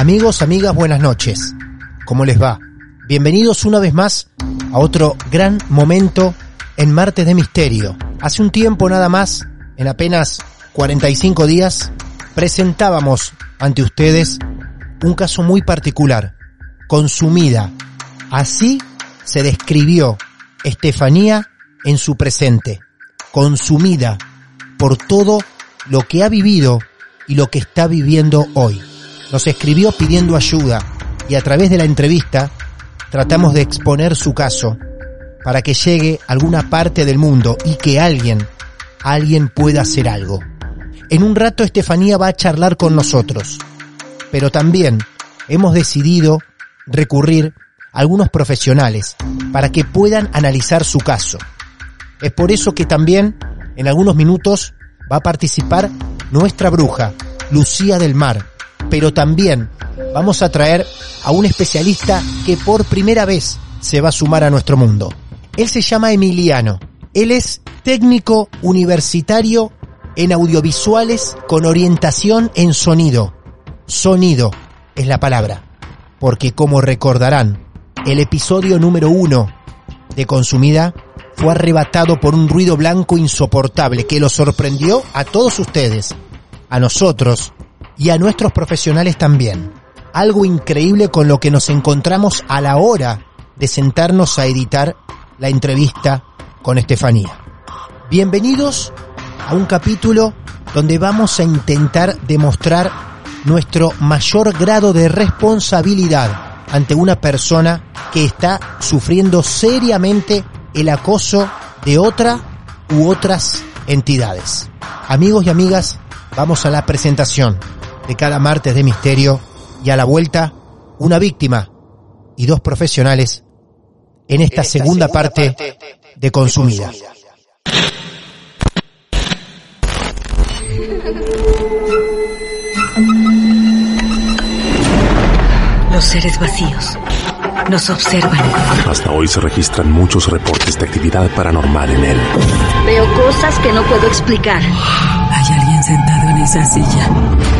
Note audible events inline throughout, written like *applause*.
Amigos, amigas, buenas noches. ¿Cómo les va? Bienvenidos una vez más a otro gran momento en Martes de Misterio. Hace un tiempo nada más, en apenas 45 días, presentábamos ante ustedes un caso muy particular, consumida. Así se describió Estefanía en su presente, consumida por todo lo que ha vivido y lo que está viviendo hoy nos escribió pidiendo ayuda y a través de la entrevista tratamos de exponer su caso para que llegue a alguna parte del mundo y que alguien, alguien pueda hacer algo. En un rato Estefanía va a charlar con nosotros, pero también hemos decidido recurrir a algunos profesionales para que puedan analizar su caso. Es por eso que también en algunos minutos va a participar nuestra bruja, Lucía del Mar, pero también vamos a traer a un especialista que por primera vez se va a sumar a nuestro mundo. Él se llama Emiliano. Él es técnico universitario en audiovisuales con orientación en sonido. Sonido es la palabra. Porque como recordarán, el episodio número uno de Consumida fue arrebatado por un ruido blanco insoportable que lo sorprendió a todos ustedes, a nosotros y a nuestros profesionales también. Algo increíble con lo que nos encontramos a la hora de sentarnos a editar la entrevista con Estefanía. Bienvenidos a un capítulo donde vamos a intentar demostrar nuestro mayor grado de responsabilidad ante una persona que está sufriendo seriamente el acoso de otra u otras entidades. Amigos y amigas, vamos a la presentación de cada martes de misterio y a la vuelta una víctima y dos profesionales en esta, segunda, parte, de Consumida. Los seres vacíos nos observan. Hasta hoy se registran muchos reportes de actividad paranormal en él. Veo cosas que no puedo explicar. Hay alguien sentado en esa silla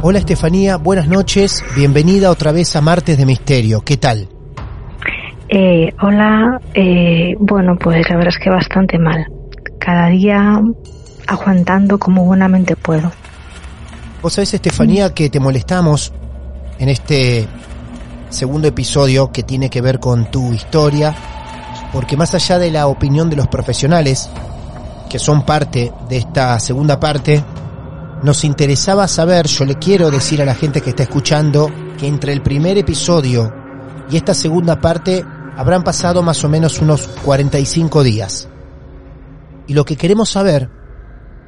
Hola Estefanía, buenas noches, bienvenida otra vez a Martes de Misterio, ¿qué tal? Eh, hola, eh, bueno, pues la verdad es que bastante mal. Cada día aguantando como buenamente puedo. Vos sabés, Estefanía, que te molestamos en este segundo episodio que tiene que ver con tu historia, porque más allá de la opinión de los profesionales, que son parte de esta segunda parte, nos interesaba saber, yo le quiero decir a la gente que está escuchando, que entre el primer episodio y esta segunda parte habrán pasado más o menos unos 45 días. Y lo que queremos saber,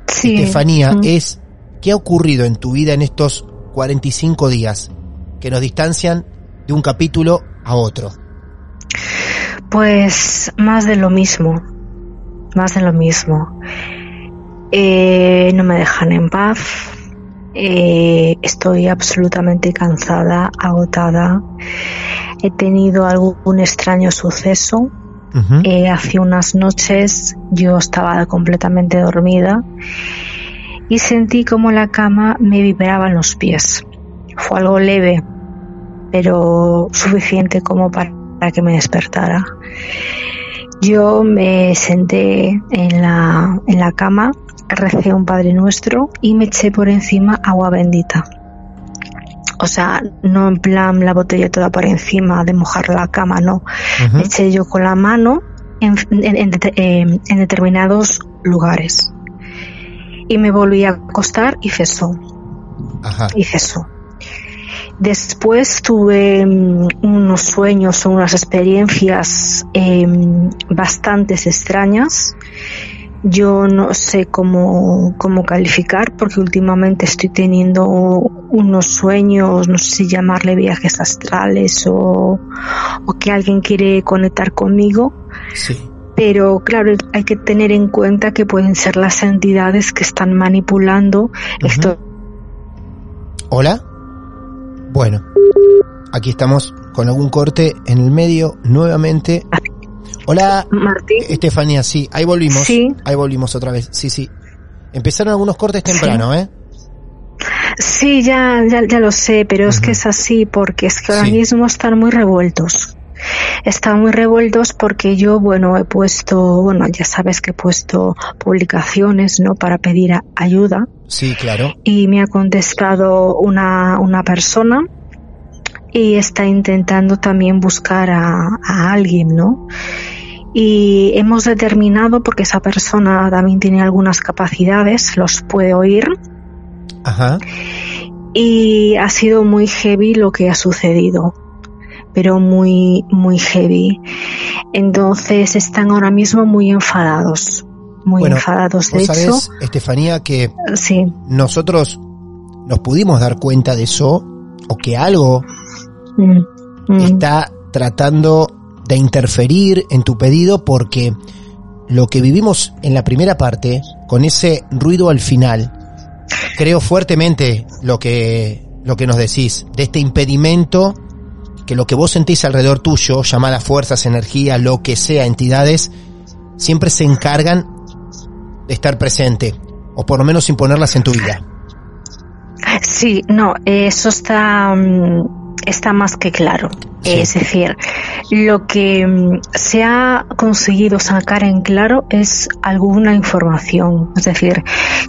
Estefanía, es qué ha ocurrido en tu vida en estos 45 días que nos distancian de un capítulo a otro. Pues más de lo mismo, más de lo mismo. Eh, no me dejan en paz. Eh, estoy absolutamente cansada, agotada. He tenido algún extraño suceso. Eh, hace unas noches yo estaba completamente dormida y sentí como la cama me vibraba en los pies. Fue algo leve, pero suficiente como para que me despertara. Yo me senté en la, en la cama, recé un Padre Nuestro y me eché por encima agua bendita. O sea, no en plan la botella toda por encima de mojar la cama, no. Me eché yo con la mano en, en- en det- en determinados lugares. Y me volví a acostar y cesó Ajá. y cesó. Después tuve mm, unos sueños o unas experiencias em, bastantes extrañas. Yo no sé cómo, cómo calificar porque últimamente estoy teniendo unos sueños, no sé si llamarle viajes astrales o, o que alguien quiere conectar conmigo Sí. pero claro, hay que tener en cuenta que pueden ser las entidades que están manipulando esto. Hola. Bueno, aquí estamos con algún corte en el medio nuevamente. Hola, Martín, Estefanía, sí, ahí volvimos. Sí. Ahí volvimos otra vez, sí, sí. Empezaron algunos cortes temprano, ¿eh? sí, ya, ya, ya lo sé, pero es que es así porque es que ahora Sí. mismo están muy revueltos. Están muy revueltos porque yo, bueno, he puesto, bueno, ya sabes que he puesto publicaciones, ¿no? Para pedir ayuda. Sí, claro. y me ha contestado una, una persona y está intentando también buscar a, a alguien, ¿no? Y hemos determinado, porque esa persona también tiene algunas capacidades, los puede oír, Ajá. y ha sido muy heavy lo que ha sucedido, pero muy, muy heavy. Entonces están ahora mismo muy enfadados, muy Bueno, enfadados. De hecho, sabés, Estefanía, que sí, nosotros nos pudimos dar cuenta de eso, o que algo mm, mm, está tratando de interferir en tu pedido porque lo que vivimos en la primera parte, con ese ruido al final, creo fuertemente lo que, lo que nos decís, de este impedimento que lo que vos sentís alrededor tuyo, llamadas fuerzas, energía, lo que sea, entidades, siempre se encargan de estar presente, o por lo menos imponerlas en tu vida. Sí, no, eso está, mm, está más que claro. Sí. Es decir, lo que mm, se ha conseguido sacar en claro es alguna información. Es decir,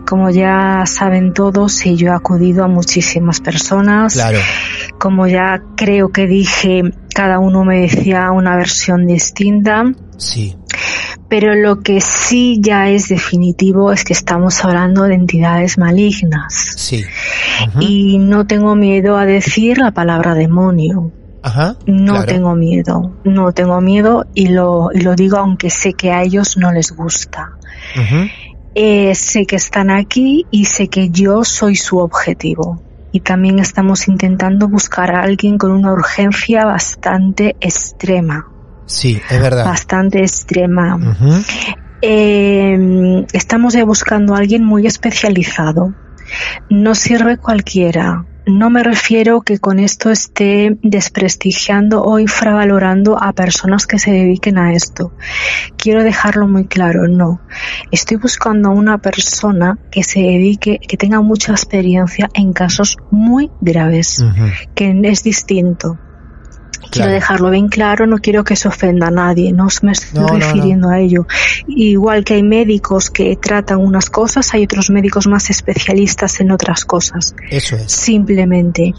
como ya saben todos, y yo he acudido a muchísimas personas, Claro, como ya creo que dije, cada uno me decía una versión distinta. sí, Pero lo que sí ya es definitivo es que estamos hablando de entidades malignas. sí. Y no tengo miedo a decir la palabra demonio. Ajá. No claro. tengo miedo. No tengo miedo y lo, y lo digo aunque sé que a ellos no les gusta. Ujú. Eh, sé que están aquí y sé que yo soy su objetivo. Y también estamos intentando buscar a alguien con una urgencia bastante extrema. Sí, es verdad. Bastante extrema. Ujú. Eh, estamos ya buscando a alguien muy especializado. No sirve cualquiera. No me refiero que con esto esté desprestigiando o infravalorando a personas que se dediquen a esto. Quiero dejarlo muy claro, no. Estoy buscando a una persona que se dedique, que tenga mucha experiencia en casos muy graves, que es distinto. Quiero dejarlo bien claro, no quiero que se ofenda a nadie, no me estoy No, no, no. refiriendo a ello. Igual que hay médicos que tratan unas cosas, hay otros médicos más especialistas en otras cosas. Eso es. Simplemente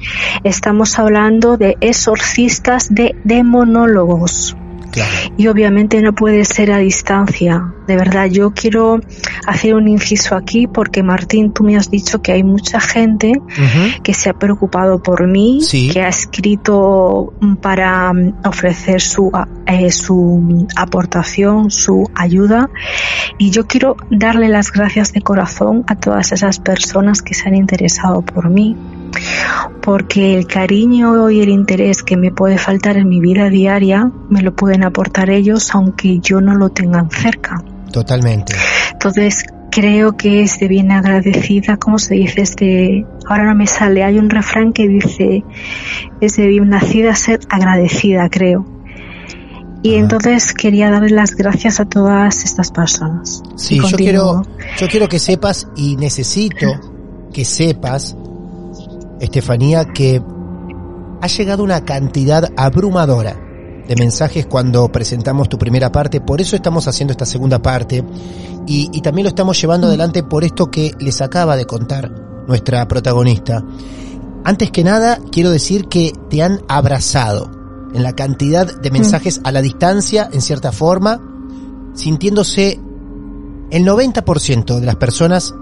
estamos hablando de exorcistas, de demonólogos. Claro. Y obviamente no puede ser a distancia. De verdad, yo quiero hacer un inciso aquí porque Martín, tú me has dicho que hay mucha gente que se ha preocupado por mí, Sí. que ha escrito para mm, ofrecer su, eh, su aportación, su ayuda. Y yo quiero darle las gracias de corazón a todas esas personas que se han interesado por mí, porque el cariño y el interés que me puede faltar en mi vida diaria me lo pueden aportar ellos aunque yo no lo tengan cerca. Totalmente. Entonces, creo que es de bien agradecida, ¿cómo se dice? Este, ahora no me sale, hay un refrán que dice, es de bien nacida ser agradecida, creo. Y entonces quería darle las gracias a todas estas personas. Sí, yo quiero, yo quiero que sepas y necesito que sepas, Estefanía, que ha llegado una cantidad abrumadora de mensajes cuando presentamos tu primera parte, por eso estamos haciendo esta segunda parte. Y, y también lo estamos llevando adelante por esto que les acaba de contar nuestra protagonista. Antes que nada, quiero decir que te han abrazado en la cantidad de mensajes a la distancia, en cierta forma, sintiéndose el 90% de las personas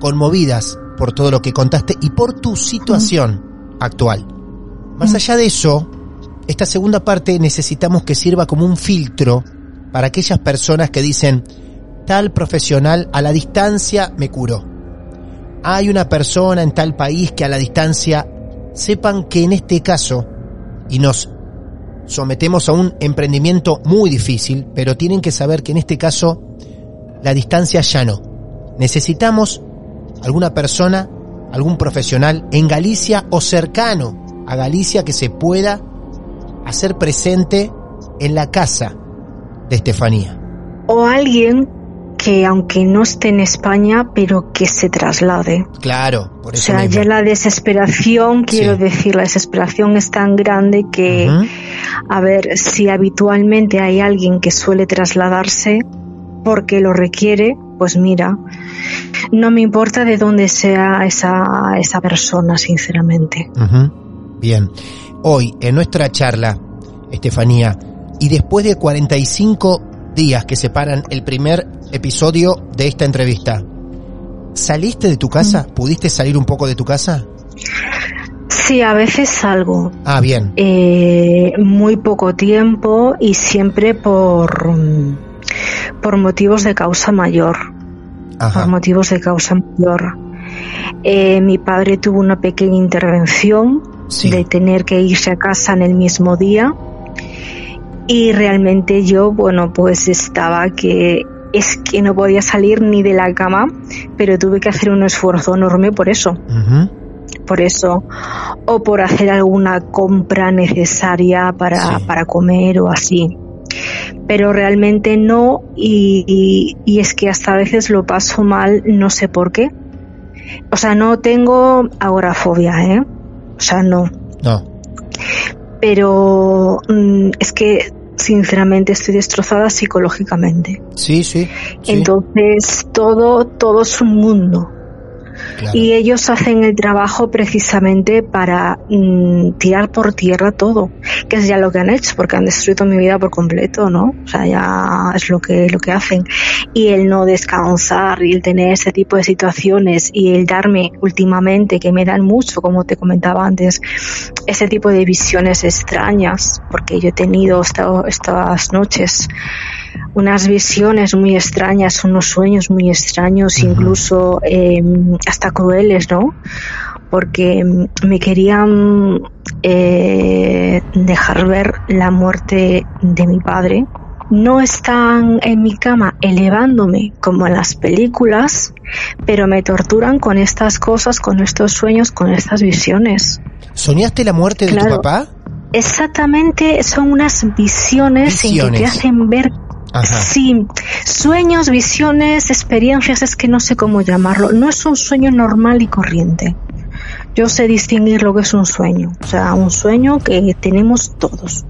conmovidas por todo lo que contaste y por tu situación actual. Más allá de eso, esta segunda parte necesitamos que sirva como un filtro para aquellas personas que dicen, tal profesional a la distancia me curó. Hay una persona en tal país que a la distancia sepan que en este caso, y nos sometemos a un emprendimiento muy difícil, pero tienen que saber que en este caso la distancia ya no. Necesitamos alguna persona, algún profesional en Galicia o cercano a Galicia que se pueda hacer presente en la casa de Estefanía. O alguien que aunque no esté en España, pero que se traslade. Claro, por eso. O sea, mismo. ya la desesperación, quiero Sí. decir, la desesperación es tan grande que, a ver, si habitualmente hay alguien que suele trasladarse porque lo requiere, pues mira, no me importa de dónde sea esa, esa persona, sinceramente. Bien. Hoy, en nuestra charla, Estefanía, y después de 45 días que separan el primer episodio de esta entrevista, ¿saliste de tu casa? ¿Pudiste salir un poco de tu casa? Sí, a veces salgo, Ah, bien. eh, muy poco tiempo y siempre por, mm, por motivos de causa mayor. por motivos de causa mayor. Eh, mi padre tuvo una pequeña intervención Sí. de tener que irse a casa en el mismo día y realmente yo, bueno, pues estaba que es que no podía salir ni de la cama, pero tuve que hacer un esfuerzo enorme por eso, por eso, o por hacer alguna compra necesaria para, Sí. para comer o así. Pero realmente no, y, y- y es que hasta a veces lo paso mal, no sé por qué. O sea, no tengo agorafobia, ¿eh? O sea, no. No. Pero mm, es que, sinceramente, estoy destrozada psicológicamente. Sí, sí. sí, Entonces, todo, todo es un mundo. Y ellos hacen el trabajo precisamente para mm, tirar por tierra todo, que es ya lo que han hecho, porque han destruido mi vida por completo, ¿no? O sea, ya es lo que, lo que hacen. Y el no descansar y el tener ese tipo de situaciones y el darme últimamente, que me dan mucho, como te comentaba antes, ese tipo de visiones extrañas, porque yo he tenido esta- estas noches unas visiones muy extrañas, unos sueños muy extraños, incluso eh, hasta crueles, ¿no? Porque mm, me querían eh, dejar ver la muerte de mi padre. No están en mi cama elevándome como en las películas, pero me torturan con estas cosas, con estos sueños, con estas visiones. ¿Soñaste la muerte de tu papá? Exactamente, son unas visiones, en que te Visiones. hacen ver Ajá. Sí, sueños, visiones, experiencias, es que no sé cómo llamarlo. No es un sueño normal y corriente. Yo sé distinguir lo que es un sueño, o sea, un sueño que tenemos todos.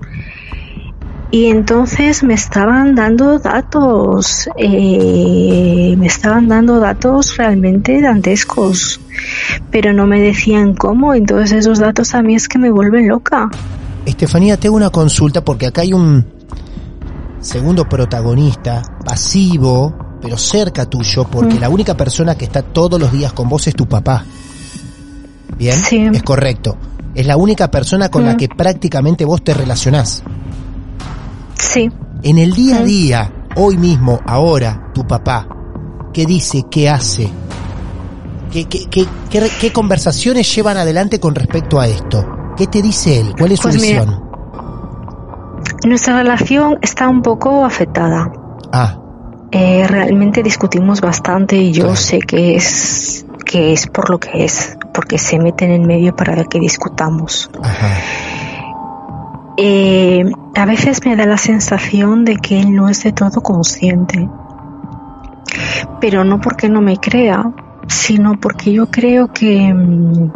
Y entonces me estaban dando datos, eh, me estaban dando datos realmente dantescos, pero no me decían cómo, entonces esos datos a mí es que me vuelven loca. Estefanía, te hago una consulta porque acá hay un segundo protagonista, pasivo, pero cerca tuyo, porque Mm. la única persona que está todos los días con vos es tu papá. ¿Bien? Sí. Es correcto. Es la única persona con la Mm. que prácticamente vos te relacionás. Sí. En el día a Mm. día, hoy mismo, ahora, tu papá, ¿qué dice? ¿Qué hace? ¿Qué, qué, qué, qué- conversaciones llevan adelante con respecto a esto? ¿Qué te dice él? ¿Cuál es su Pues mira, visión? Nuestra relación está un poco afectada. Ah, eh, realmente discutimos bastante y yo Claro. sé que es que es por lo que es, porque se meten en medio para que discutamos. Ajá. Eh, a veces me da la sensación de que él no es de todo consciente, pero no porque no me crea, sino porque yo creo que mm,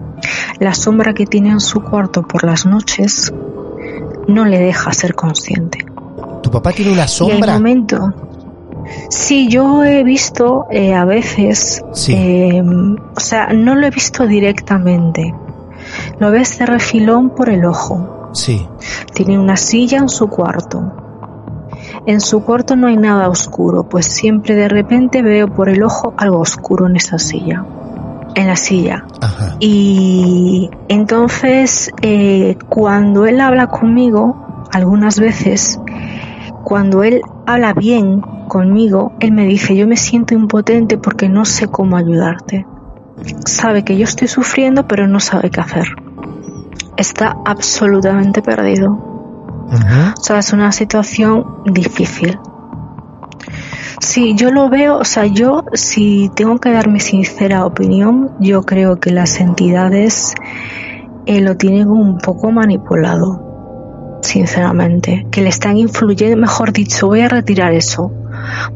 la sombra que tiene en su cuarto por las noches no le deja ser consciente. ¿Tu papá tiene una Y hay sombra? momento. Sí, yo he visto eh, a veces, Sí. eh, o sea, no lo he visto directamente. Lo ves de refilón por el ojo. Sí. Tiene una silla en su cuarto. En su cuarto no hay nada oscuro, pues siempre de repente veo por el ojo algo oscuro en esa silla. En la silla. Ajá. Y entonces, eh, cuando él habla conmigo, algunas veces, cuando él habla bien conmigo, él me dice, yo me siento impotente porque no sé cómo ayudarte. Sabe que yo estoy sufriendo, pero no sabe qué hacer. Está absolutamente perdido. O sea, es una situación difícil. Sí, yo lo veo, o sea, yo si tengo que dar mi sincera opinión, yo creo que las entidades eh, lo tienen un poco manipulado, sinceramente, que le están influyendo, mejor dicho, voy a retirar eso,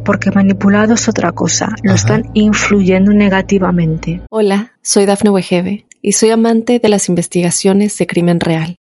porque manipulado es otra cosa, lo Ajá. están influyendo negativamente. Hola, soy Dafne Wegebe y soy amante de las investigaciones de crimen real.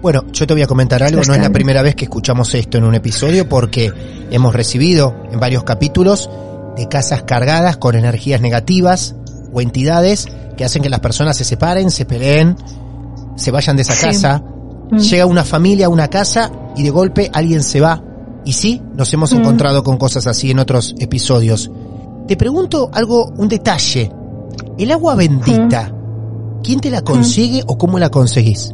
Bueno, yo te voy a comentar algo, no es la primera vez que escuchamos esto en un episodio porque hemos recibido en varios capítulos de casas cargadas con energías negativas o entidades que hacen que las personas se separen, se peleen, se vayan de esa Sí. casa, Mm. llega una familia a una casa y de golpe alguien se va. Y sí, nos hemos Mm. encontrado con cosas así en otros episodios. Te pregunto algo, un detalle. El agua bendita, ¿quién te la consigue o cómo la conseguís?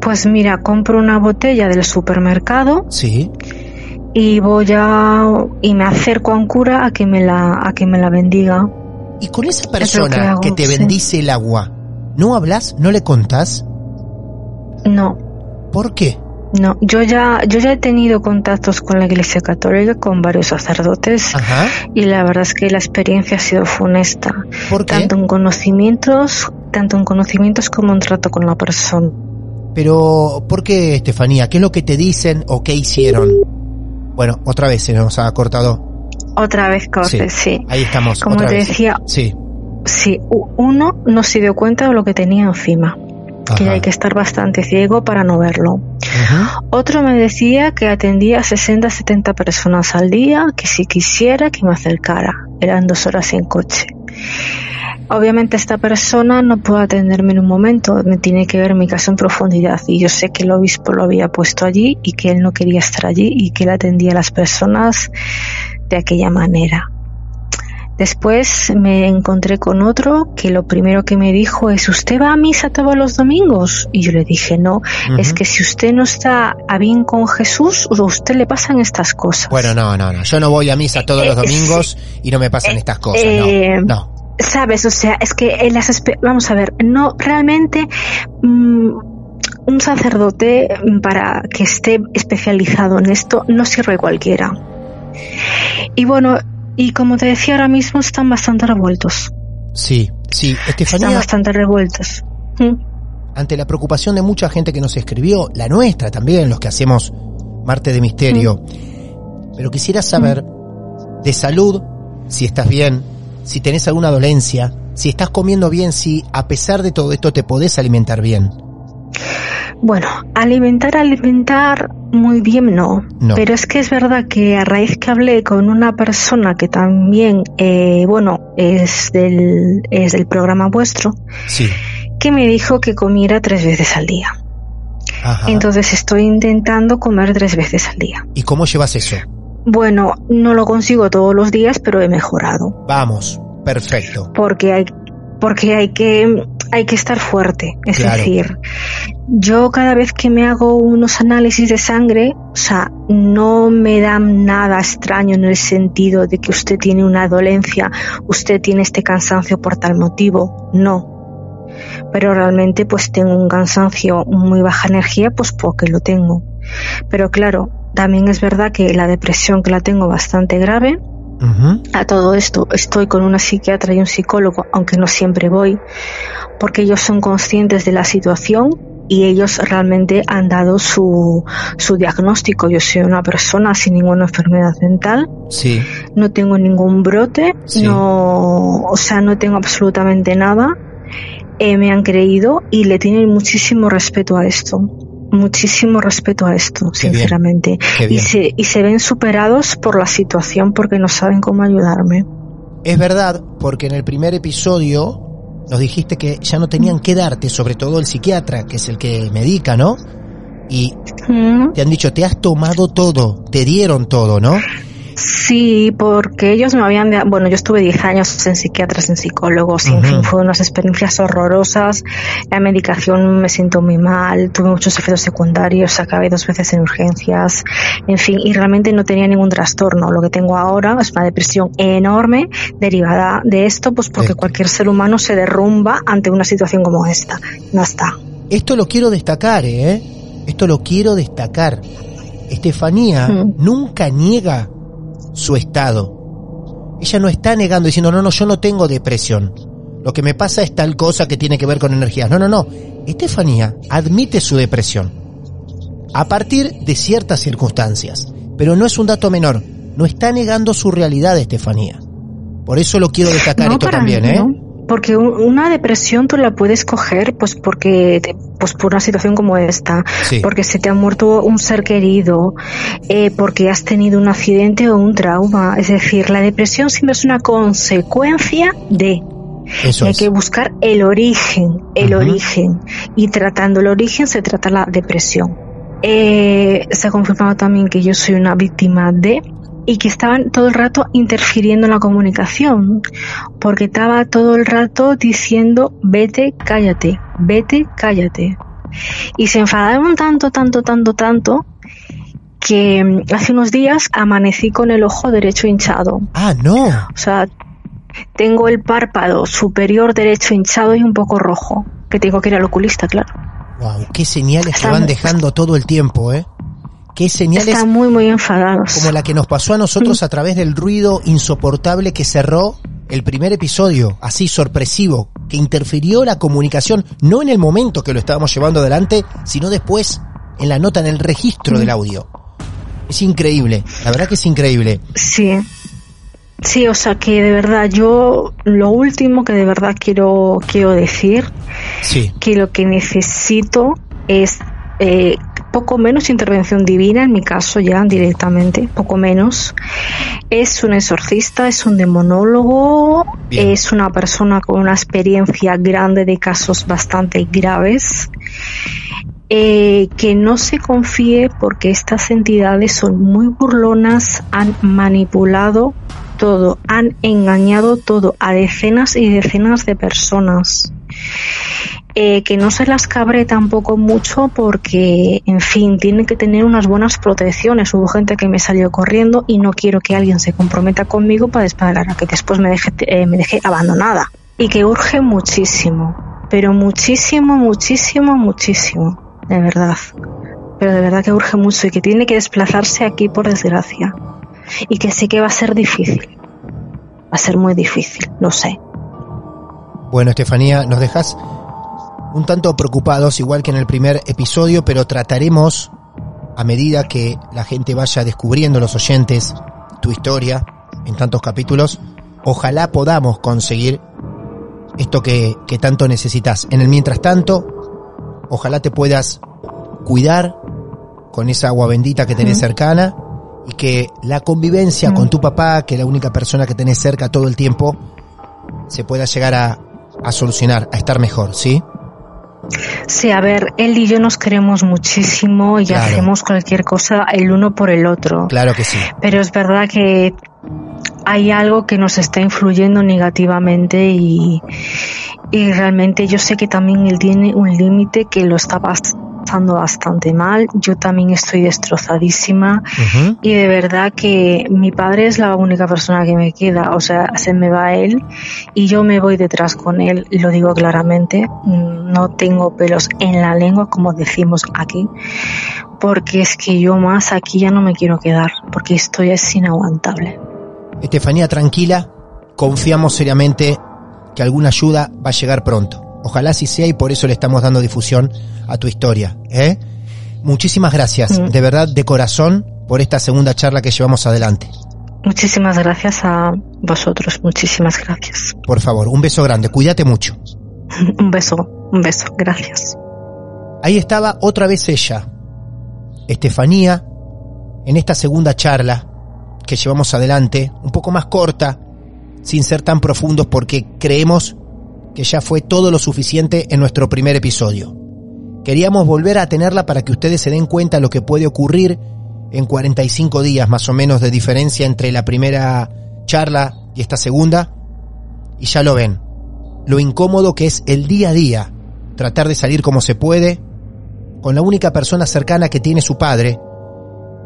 Pues mira, compro una botella del supermercado Sí. y voy a y me acerco a un cura a que me la a que me la bendiga. Y con esa que persona hago, que te sí. bendice el agua, ¿no hablas? ¿No le contás? No, ¿Por qué? no, yo ya yo ya he tenido contactos con la Iglesia Católica con varios sacerdotes Ajá. y la verdad es que la experiencia ha sido funesta, ¿Por qué? tanto en conocimientos, tanto en conocimientos como en trato con la persona. Pero, ¿por qué, Estefanía? ¿Qué es lo que te dicen o qué hicieron? Bueno, otra vez se nos ha cortado. Otra vez corte, sí. Ahí estamos. Como otra te vez. decía, Sí. sí, uno no se dio cuenta de lo que tenía encima, que hay que estar bastante ciego para no verlo. Otro me decía que atendía a 60, 70 personas al día, que si quisiera que me acercara. Eran dos horas en coche. Obviamente esta persona no puede atenderme en un momento, me tiene que ver mi caso en profundidad y yo sé que el obispo lo había puesto allí y que él no quería estar allí y que él atendía a las personas de aquella manera. Después me encontré con otro que lo primero que me dijo es, ¿usted va a misa todos los domingos? Y yo le dije, no, es que si usted no está a bien con Jesús, a usted le pasan estas cosas. Bueno, no, no, no. Yo no voy a misa todos los Eh, domingos y no me pasan estas cosas. eh, no, no. Sabes, o sea, es que en las vamos a ver, no realmente mm, un sacerdote mm, para que esté especializado en esto no sirve cualquiera. Y bueno, y como te decía ahora mismo están bastante revueltos. Sí, sí. Están Estefanía, bastante revueltos. Mm. ante la preocupación de mucha gente que nos escribió, la nuestra también, los que hacemos Marte de Misterio. Pero quisiera saber de salud, si estás bien, si tenés alguna dolencia, si estás comiendo bien, si a pesar de todo esto te podés alimentar bien. Bueno, alimentar, alimentar muy bien no. No. Pero es que es verdad que a raíz que hablé con una persona que también, eh, bueno, es del, es del programa vuestro, Sí. que me dijo que comiera tres veces al día. Ajá. Entonces estoy intentando comer tres veces al día. ¿Y cómo llevas eso? Bueno, no lo consigo todos los días, pero he mejorado. Vamos. Perfecto. Porque hay, porque hay que, hay que estar fuerte. Es Claro. decir, yo cada vez que me hago unos análisis de sangre, o sea, no me dan nada extraño en el sentido de que usted tiene una dolencia, usted tiene este cansancio por tal motivo. No. Pero realmente pues tengo un cansancio muy baja energía pues porque lo tengo. Pero claro, también es verdad que la depresión que la tengo bastante grave, A todo esto estoy con una psiquiatra y un psicólogo, aunque no siempre voy, porque ellos son conscientes de la situación y ellos realmente han dado su, su diagnóstico. Yo soy una persona sin ninguna enfermedad mental, Sí. no tengo ningún brote, Sí. no, o sea, no tengo absolutamente nada. Eh, me han creído y le tienen muchísimo respeto a esto. Muchísimo respeto a esto, Qué sinceramente. Y se, y se ven superados por la situación porque no saben cómo ayudarme. Es verdad, porque en el primer episodio nos dijiste que ya no tenían que darte, sobre todo el psiquiatra, que es el que medica, ¿no? Y te han dicho, te has tomado todo, te dieron todo, ¿no? Sí, porque ellos me habían... Bueno, yo estuve 10 años en psiquiatras, en psicólogos, en fin, fueron unas experiencias horrorosas. La medicación me siento muy mal, tuve muchos efectos secundarios, acabé dos veces en urgencias, en fin, y realmente no tenía ningún trastorno. Lo que tengo ahora es una depresión enorme derivada de esto, pues porque cualquier ser humano se derrumba ante una situación como esta. No está. Esto lo quiero destacar, ¿eh? Esto lo quiero destacar. Estefanía nunca niega su estado. Ella no está negando diciendo, no, no, yo no tengo depresión. Lo que me pasa es tal cosa que tiene que ver con energías. No, no, no. Estefanía admite su depresión. A partir de ciertas circunstancias. Pero no es un dato menor. No está negando su realidad, Estefanía. Por eso lo quiero destacar No, esto también, mí, ¿eh? ¿no? Porque un- una depresión tú la puedes coger pues porque te- pues por una situación como esta, Sí. porque se te ha muerto un ser querido, eh, porque has tenido un accidente o un trauma. Es decir, la depresión siempre es una consecuencia de. Eso hay es. que buscar el origen, el origen. Y tratando el origen se trata la depresión. Eh, se ha confirmado también que yo soy una víctima de y que estaban todo el rato interfiriendo en la comunicación, porque estaba todo el rato diciendo vete, cállate, vete, cállate. Y se enfadaron tanto, tanto, tanto, tanto, que mm, hace unos días amanecí con el ojo derecho hinchado. Ah, no. O sea, tengo el párpado superior derecho hinchado y un poco rojo, que tengo que ir al oculista, claro. Wow, qué señales que Está van dejando todo el tiempo, ¿eh? Qué señales Están muy, muy enfadados. como la que nos pasó a nosotros a través del ruido insoportable que cerró el primer episodio, así sorpresivo, que interfirió la comunicación, no en el momento que lo estábamos llevando adelante, sino después en la nota, en el registro del audio. Es increíble, la verdad que es increíble. Sí. Sí, o sea que de verdad yo lo último que de verdad quiero quiero decir Sí, que lo que necesito es eh, poco menos intervención divina en mi caso ya directamente poco menos es un exorcista es un demonólogo Bien. es una persona con una experiencia grande de casos bastante graves eh, que no se confíe porque estas entidades son muy burlonas, han manipulado todo, han engañado todo a decenas y decenas de personas. Eh, que no se las cabre tampoco mucho porque, en fin, tienen que tener unas buenas protecciones. Hubo gente que me salió corriendo y no quiero que alguien se comprometa conmigo para, para que después me deje, eh, me deje abandonada. Y que urge muchísimo, pero muchísimo, muchísimo, muchísimo, de verdad. Pero de verdad que urge mucho y que tiene que desplazarse aquí por desgracia. Y que sé que va a ser difícil. Va a ser muy difícil, lo sé. Bueno Estefanía, nos dejas un tanto preocupados, igual que en el primer episodio, pero trataremos, a medida que la gente vaya descubriendo los oyentes tu historia en tantos capítulos, ojalá podamos conseguir esto que, que tanto necesitas. En el mientras tanto, ojalá te puedas cuidar con esa agua bendita que tenés cercana y que la convivencia con tu papá, que es la única persona que tenés cerca todo el tiempo, se pueda llegar a, a solucionar, a estar mejor, ¿sí? Sí, a ver, él y yo nos queremos muchísimo y Claro. hacemos cualquier cosa el uno por el otro. Claro que sí. Pero es verdad que hay algo que nos está influyendo negativamente y, y realmente yo sé que también él tiene un límite que lo está pasando bastante mal. Yo también estoy destrozadísima y de verdad que mi padre es la única persona que me queda. O sea, se me va él y yo me voy detrás con él. Lo digo claramente. No tengo pelos en la lengua, como decimos aquí, porque es que yo más aquí ya no me quiero quedar, porque esto ya es inaguantable. Estefanía, tranquila, confiamos seriamente que alguna ayuda va a llegar pronto. Ojalá así sea y por eso le estamos dando difusión a tu historia. ¿eh? Muchísimas gracias, Mm. de verdad, de corazón, por esta segunda charla que llevamos adelante. Muchísimas gracias a vosotros, muchísimas gracias. Por favor, un beso grande, cuídate mucho. *laughs* Un beso, un beso, gracias. Ahí estaba otra vez ella, Estefanía, en esta segunda charla que llevamos adelante, un poco más corta, sin ser tan profundos porque creemos que ya fue todo lo suficiente en nuestro primer episodio. Queríamos volver a tenerla para que ustedes se den cuenta lo que puede ocurrir en 45 días más o menos de diferencia entre la primera charla y esta segunda. Y ya lo ven, lo incómodo que es el día a día, tratar de salir como se puede, con la única persona cercana que tiene su padre,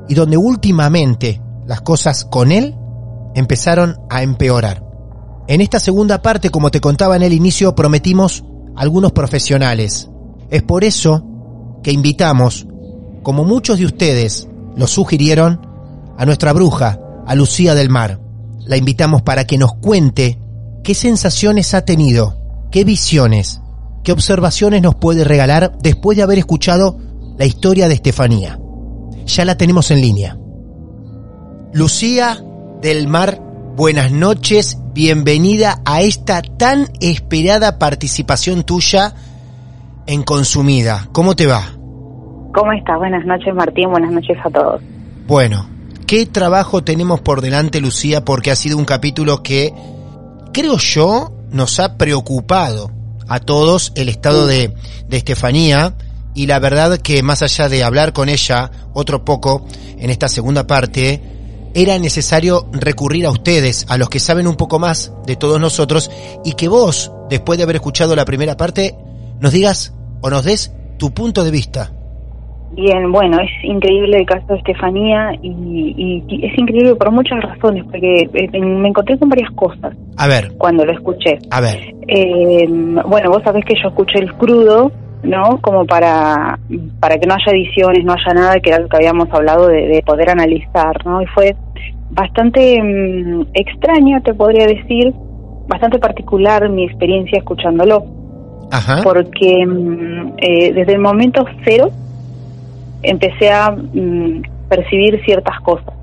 y donde últimamente las cosas con él empezaron a empeorar. En esta segunda parte, como te contaba en el inicio, prometimos algunos profesionales. Es por eso que invitamos, como muchos de ustedes lo sugirieron, a nuestra bruja, a Lucía del Mar. La invitamos para que nos cuente qué sensaciones ha tenido, qué visiones, qué observaciones nos puede regalar después de haber escuchado la historia de Estefanía. Ya la tenemos en línea. Lucía del Mar, buenas noches, bienvenida a esta tan esperada participación tuya en Consumida. ¿Cómo te va? ¿Cómo estás? Buenas noches, Martín. Buenas noches a todos. Bueno, ¿qué trabajo tenemos por delante, Lucía? Porque ha sido un capítulo que, creo yo, nos ha preocupado a todos el estado de, de Estefanía y la verdad que más allá de hablar con ella otro poco en esta segunda parte, era necesario recurrir a ustedes, a los que saben un poco más de todos nosotros y que vos, después de haber escuchado la primera parte, nos digas o nos des tu punto de vista. Bien, bueno, es increíble el caso de Estefanía y, y- es increíble por muchas razones, porque eh, me encontré con varias cosas A ver, cuando lo escuché. a ver, Eh, bueno, vos sabés que yo escuché el crudo, ¿no? Como para, para que no haya ediciones, no haya nada, que era lo que habíamos hablado de, de poder analizar, ¿no? Y fue bastante mm, extraño, te podría decir, bastante particular mi experiencia escuchándolo. ajá, porque mm, eh, desde el momento cero empecé a mm, percibir ciertas cosas.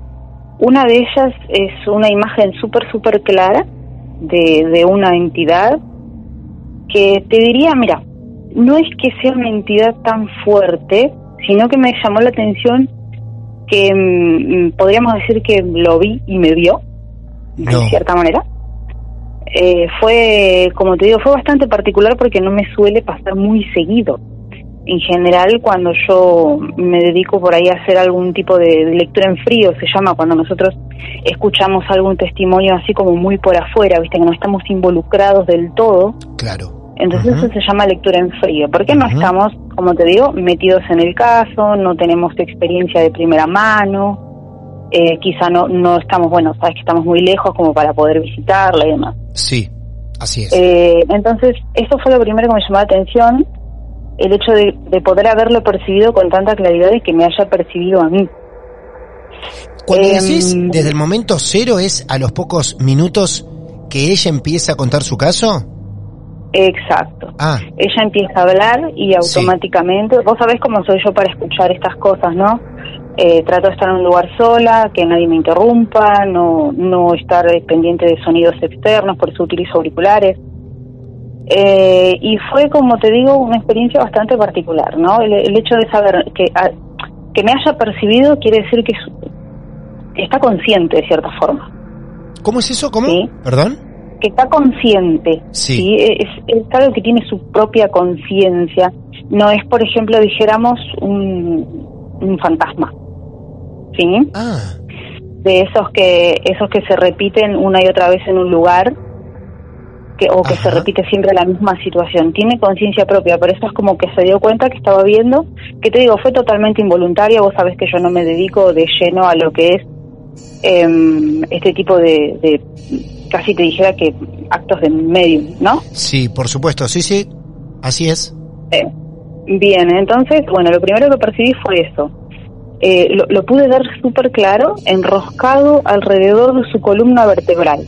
Una de ellas es una imagen súper, súper clara de, de una entidad que te diría, mira, no es que sea una entidad tan fuerte, sino que me llamó la atención que mm, podríamos decir que lo vi y me vio, No. de cierta manera. Eh, fue, como te digo, fue bastante particular porque no me suele pasar muy seguido. En general, cuando yo me dedico por ahí a hacer algún tipo de, de lectura en frío, se llama cuando nosotros escuchamos algún testimonio así como muy por afuera, viste que no estamos involucrados del todo, claro. Entonces eso se llama lectura en frío, porque no Ujú. estamos, como te digo, metidos en el caso, no tenemos experiencia de primera mano, eh, quizá no, no estamos, bueno, sabes que estamos muy lejos como para poder visitarla y demás. Sí, así es. Eh, entonces, eso fue lo primero que me llamó la atención, el hecho de, de poder haberlo percibido con tanta claridad y que me haya percibido a mí. Cuando em, decís desde el momento cero es a los pocos minutos que ella empieza a contar su caso. Exacto. Ah, Ella empieza a hablar y automáticamente, vos sabés cómo soy yo para escuchar estas cosas, ¿no? Eh, trato de estar en un lugar sola, que nadie me interrumpa, no, no estar pendiente de sonidos externos, por eso utilizo auriculares. Eh, y fue, como te digo, una experiencia bastante particular, ¿no? El, el hecho de saber que, a- que me haya percibido quiere decir que, está consciente de cierta forma. ¿cómo es eso? ¿Cómo? Sí. ¿Perdón? Que está consciente, Sí. Es, es algo que tiene su propia conciencia, no es, por ejemplo, dijéramos un, un fantasma, ¿sí? Ah, de esos que esos que se repiten una y otra vez en un lugar que o que se repite siempre la misma situación. Tiene conciencia propia, pero eso es como que se dio cuenta que estaba viendo, que te digo, fue totalmente involuntaria, vos sabés que yo no me dedico de lleno a lo que es em, este tipo de, de, casi te dijera que actos de medium, ¿no? Sí, por supuesto, sí, sí, así es. Eh, bien, entonces, bueno, lo primero que percibí fue eso. Eh, lo, lo pude ver súper claro, enroscado alrededor de su columna vertebral.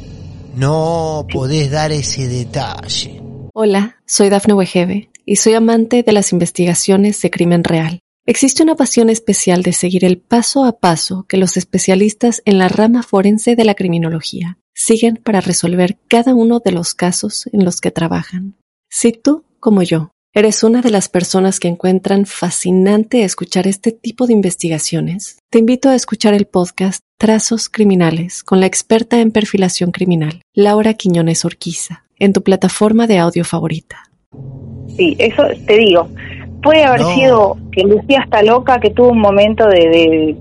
No podés dar ese detalle. Hola, soy Dafne Wegebe y soy amante de las investigaciones de crimen real. Existe una pasión especial de seguir el paso a paso que los especialistas en la rama forense de la criminología siguen para resolver cada uno de los casos en los que trabajan. Si tú, como yo, eres una de las personas que encuentran fascinante escuchar este tipo de investigaciones, te invito a escuchar el podcast Trazos Criminales con la experta en perfilación criminal, Laura Quiñones Orquiza, en tu plataforma de audio favorita. Sí, eso te digo. Puede haber No. sido que Lucía está loca, que tuvo un momento de, de,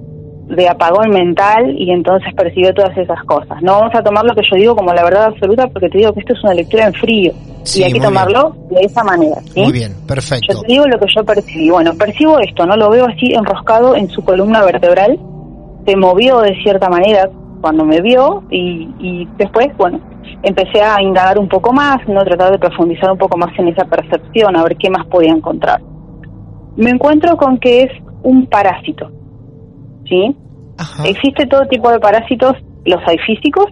de apagón mental y entonces percibió todas esas cosas. No vamos a tomar lo que yo digo como la verdad absoluta porque te digo que esto es una lectura en frío Sí, y hay que bien. tomarlo de esa manera. ¿sí? Muy bien, Yo perfecto. te digo lo que yo percibí. Bueno, percibo esto, ¿no? Lo veo así enroscado en su columna vertebral. Se movió de cierta manera cuando me vio y, y después, bueno, empecé a indagar un poco más, no tratar de profundizar un poco más en esa percepción, a ver qué más podía encontrar. Me encuentro con que es un parásito, ¿sí? Ajá. Existe todo tipo de parásitos, los hay físicos,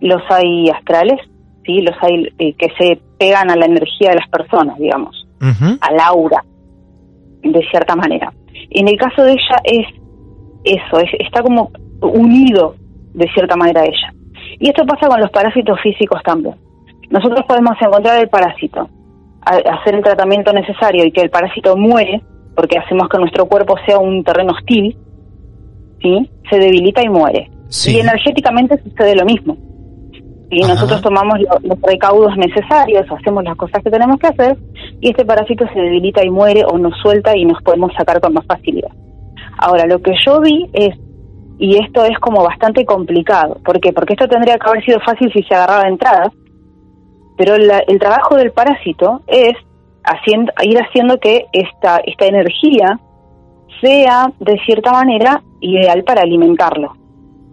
los hay astrales, ¿sí? Los hay eh, que se pegan a la energía de las personas, digamos Ujú. al aura, de cierta manera. En el caso de ella es eso, es, está como unido de cierta manera a ella. Y esto pasa con los parásitos físicos también. Nosotros podemos encontrar el parásito, hacer el tratamiento necesario y que el parásito muere, porque hacemos que nuestro cuerpo sea un terreno hostil, ¿sí? se debilita y muere. Sí. Y energéticamente sucede lo mismo. Y nosotros tomamos lo- los recaudos necesarios, hacemos las cosas que tenemos que hacer y este parásito se debilita y muere o nos suelta y nos podemos sacar con más facilidad. Ahora, lo que yo vi es, y esto es como bastante complicado, ¿por qué? Porque esto tendría que haber sido fácil si se agarraba de entrada, pero la- el trabajo del parásito es haciendo, ir haciendo que esta, esta energía sea de cierta manera ideal para alimentarlo,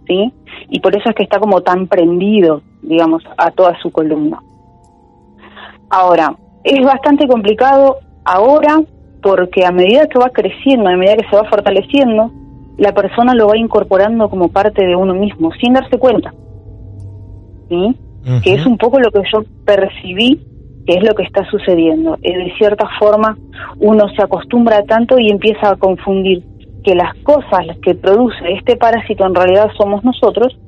¿sí? Y por eso es que está como tan prendido, digamos, a toda su columna. Ahora, es bastante complicado ahora porque a medida que va creciendo, a medida que se va fortaleciendo, la persona lo va incorporando como parte de uno mismo, sin darse cuenta. ¿Sí? Que es un poco lo que yo percibí que es lo que está sucediendo. De cierta forma, uno se acostumbra tanto y empieza a confundir que las cosas que produce este parásito en realidad somos nosotros,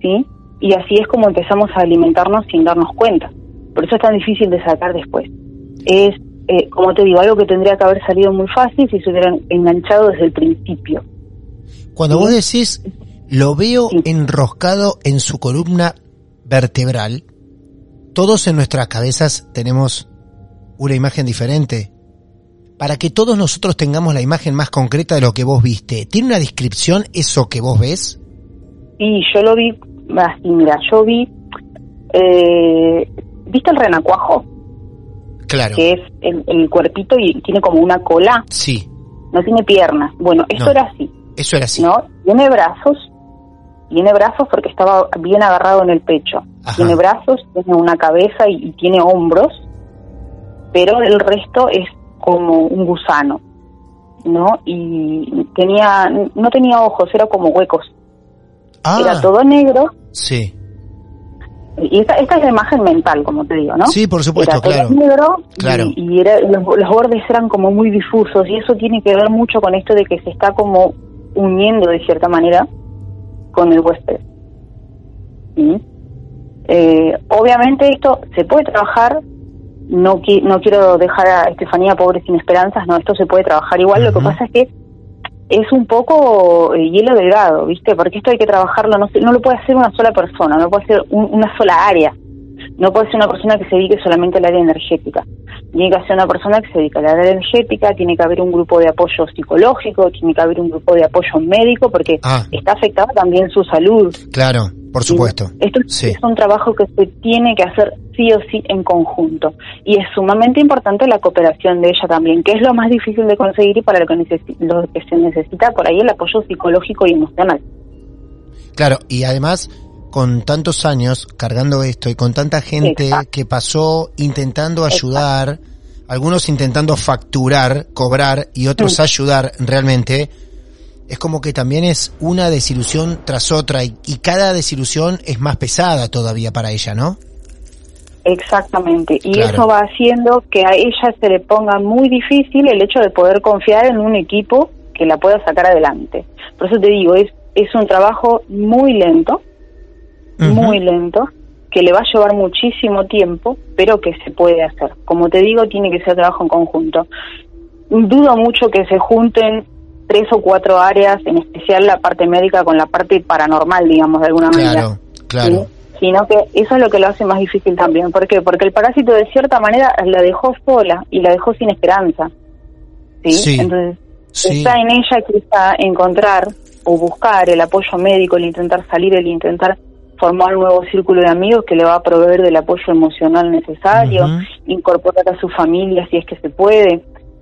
¿sí? Y así es como empezamos a alimentarnos sin darnos cuenta. Por eso es tan difícil de sacar después. Es, eh, como te digo, algo que tendría que haber salido muy fácil si se hubieran enganchado desde el principio. Cuando vos decís, lo veo enroscado en su columna vertebral, todos en nuestras cabezas tenemos una imagen diferente. Para que todos nosotros tengamos la imagen más concreta de lo que vos viste, ¿tiene una descripción eso que vos ves? Y yo lo vi así, mira, yo vi, eh, ¿viste el renacuajo? Claro. Que es el, el cuerpito y tiene como una cola, Sí, no tiene piernas. Bueno, esto No. era así, eso era así. ¿no? Tiene brazos, tiene brazos porque estaba bien agarrado en el pecho. Ajá. Tiene brazos, tiene una cabeza y, y tiene hombros, pero el resto es como un gusano, ¿no? Y tenía, no tenía ojos, era como huecos. Ah, Era todo negro sí. Y esta, esta es la imagen mental, como te digo, ¿no? Sí, por supuesto, Era todo claro. negro y- Claro. y, era, los, los bordes eran como muy difusos y eso tiene que ver mucho con esto de que se está como uniendo de cierta manera con el huésped. ¿Sí? Eh, obviamente esto se puede trabajar, no, qui- no quiero dejar a Estefanía pobre sin esperanzas, no, esto se puede trabajar igual, lo que pasa es que es un poco eh, hielo delgado, ¿viste? Porque esto hay que trabajarlo, no, se- no lo puede hacer una sola persona, no lo puede hacer un- una sola área. No puede ser una persona que se dedique solamente al área energética. Tiene que ser una persona que se dedique al área energética, tiene que haber un grupo de apoyo psicológico, tiene que haber un grupo de apoyo médico, porque Ah. está afectada también su salud. Claro, por supuesto. Esto Sí. es un trabajo que se tiene que hacer sí o sí en conjunto. Y es sumamente importante la cooperación de ella también, que es lo más difícil de conseguir y para lo que, lo que se necesita por ahí el apoyo psicológico y emocional. Claro, y además con tantos años cargando esto y con tanta gente Exacto. que pasó intentando ayudar, algunos intentando facturar, cobrar y otros Mm. ayudar realmente, es como que también es una desilusión tras otra y, y cada desilusión es más pesada todavía para ella, ¿no? Exactamente. Y Claro. eso va haciendo que a ella se le ponga muy difícil el hecho de poder confiar en un equipo que la pueda sacar adelante. Por eso te digo, es, es un trabajo muy lento, Muy lento, que le va a llevar muchísimo tiempo, pero que se puede hacer. Como te digo, tiene que ser trabajo en conjunto. Dudo mucho que se junten tres o cuatro áreas, en especial la parte médica con la parte paranormal, digamos, de alguna manera. Claro, claro. ¿sí? Sino que eso es lo que lo hace más difícil también. ¿Por qué? Porque el parásito de cierta manera la dejó sola y la dejó sin esperanza. ¿sí? Sí. Entonces, Sí. está en ella quizá encontrar o buscar el apoyo médico, el intentar salir, el intentar formar un nuevo círculo de amigos que le va a proveer del apoyo emocional necesario, incorporar a su familia si es que se puede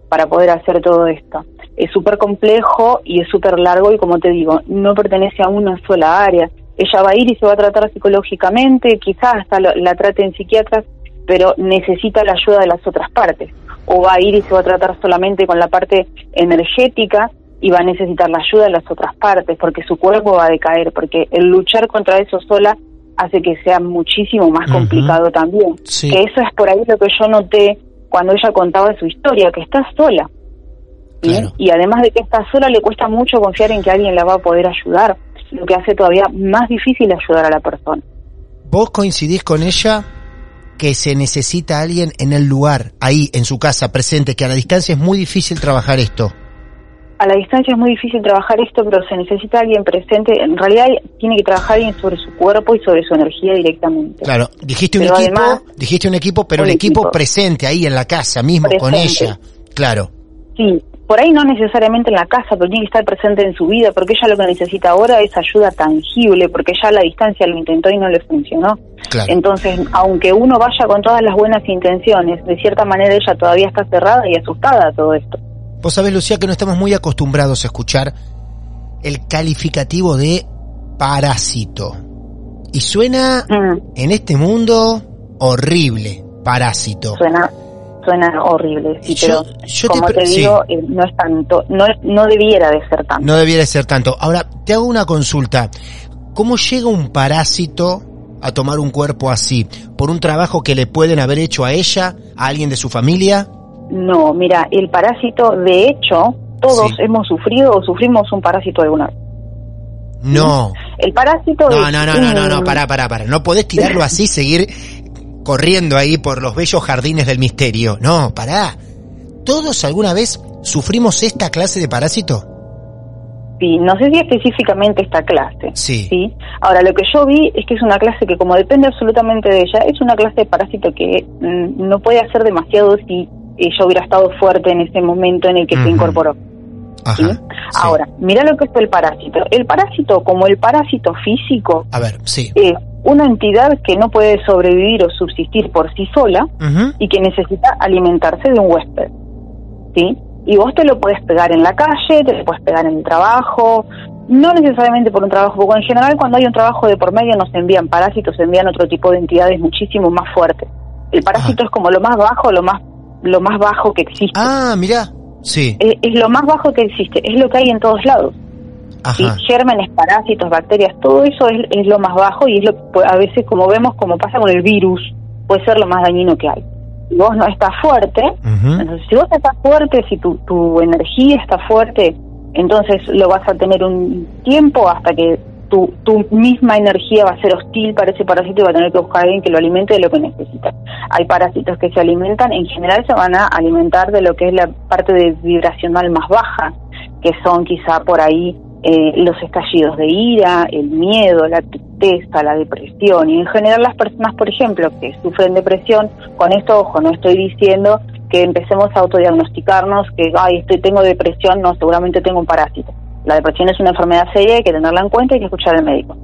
para poder hacer todo esto. Es súper complejo y es súper largo y como te digo, no pertenece a una sola área. Ella va a ir y se va a tratar psicológicamente, quizás hasta lo- la traten psiquiatras, pero necesita la ayuda de las otras partes. O va a ir y se va a tratar solamente con la parte energética y va a necesitar la ayuda de las otras partes porque su cuerpo va a decaer, porque el luchar contra eso sola hace que sea muchísimo más complicado también. Sí. Que eso es por ahí lo que yo noté cuando ella contaba su historia, que está sola. ¿sí? Claro. Y además de que está sola, le cuesta mucho confiar en que alguien la va a poder ayudar, lo que hace todavía más difícil ayudar a la persona. ¿Vos coincidís con ella que se necesita alguien en el lugar, ahí, en su casa, presente, que a la distancia es muy difícil trabajar esto? A la distancia es muy difícil trabajar esto, pero se necesita alguien presente. En realidad tiene que trabajar alguien sobre su cuerpo y sobre su energía directamente. Claro, dijiste un Pero equipo, además- dijiste un equipo, pero Un el equipo, equipo. presente ahí en la casa mismo con ella. Claro, Sí, por ahí no necesariamente en la casa, pero tiene que estar presente en su vida, porque ella lo que necesita ahora es ayuda tangible, porque ya a la distancia lo intentó y no le funcionó. claro. Entonces, aunque uno vaya con todas las buenas intenciones, de cierta manera ella todavía está cerrada y asustada a todo esto. Vos sabés, Lucía, que no estamos muy acostumbrados a escuchar el calificativo de parásito. Y suena Mm, en este mundo horrible, parásito. suena suena horrible, sí, Yo- pero yo como te, digo, eh, no es tanto, no es, no debiera de ser tanto. No debiera ser tanto. Ahora, te hago una consulta. ¿Cómo llega un parásito a tomar un cuerpo así? ¿Por un trabajo que le pueden haber hecho a ella, a alguien de su familia? No, mira, el parásito, de hecho, todos Sí. hemos sufrido o sufrimos un parásito alguna vez. No. El parásito No, es no, no, no, no, no, pará, pará, pará. No podés tirarlo así, *laughs* seguir corriendo ahí por los bellos jardines del misterio. No, pará. ¿Todos alguna vez sufrimos esta clase de parásito? Sí, no sé si específicamente esta clase. Sí. Ahora, lo que yo vi es que es una clase que, como depende absolutamente de ella, es una clase de parásito que mm, no puede hacer demasiado si ella hubiera estado fuerte en ese momento en el que Ujú. se incorporó. ¿sí? Ajá. sí. Ahora, mira lo que es el parásito. El parásito, como el parásito físico, A ver, sí. es una entidad que no puede sobrevivir o subsistir por sí sola y que necesita alimentarse de un huésped. ¿Sí? Y vos te lo puedes pegar en la calle, te lo puedes pegar en el trabajo, no necesariamente por un trabajo, porque en general cuando hay un trabajo de por medio nos envían parásitos, se envían otro tipo de entidades muchísimo más fuertes. El parásito es como lo más bajo, lo más lo más bajo que existe. Ah, mirá. Sí. Es, es lo más bajo que existe, es lo que hay en todos lados. ¿sí? Gérmenes, parásitos, bacterias, todo eso es, es lo más bajo y es lo que a veces, como vemos, como pasa con el virus, puede ser lo más dañino que hay. Si vos no estás fuerte, entonces si vos estás fuerte, si tu, tu energía está fuerte, entonces lo vas a tener un tiempo hasta que tu, tu misma energía va a ser hostil para ese parásito y va a tener que buscar a alguien que lo alimente de lo que necesita. Hay parásitos que se alimentan, en general se van a alimentar de lo que es la parte de vibracional más baja, que son quizá por ahí eh, los estallidos de ira, el miedo, la tristeza, la depresión y en general las personas, por ejemplo, que sufren depresión, con esto, ojo, no estoy diciendo que empecemos a autodiagnosticarnos, que, ay, estoy, tengo depresión, no, seguramente tengo un parásito. La depresión es una enfermedad seria, hay que tenerla en cuenta y hay que escuchar al médico.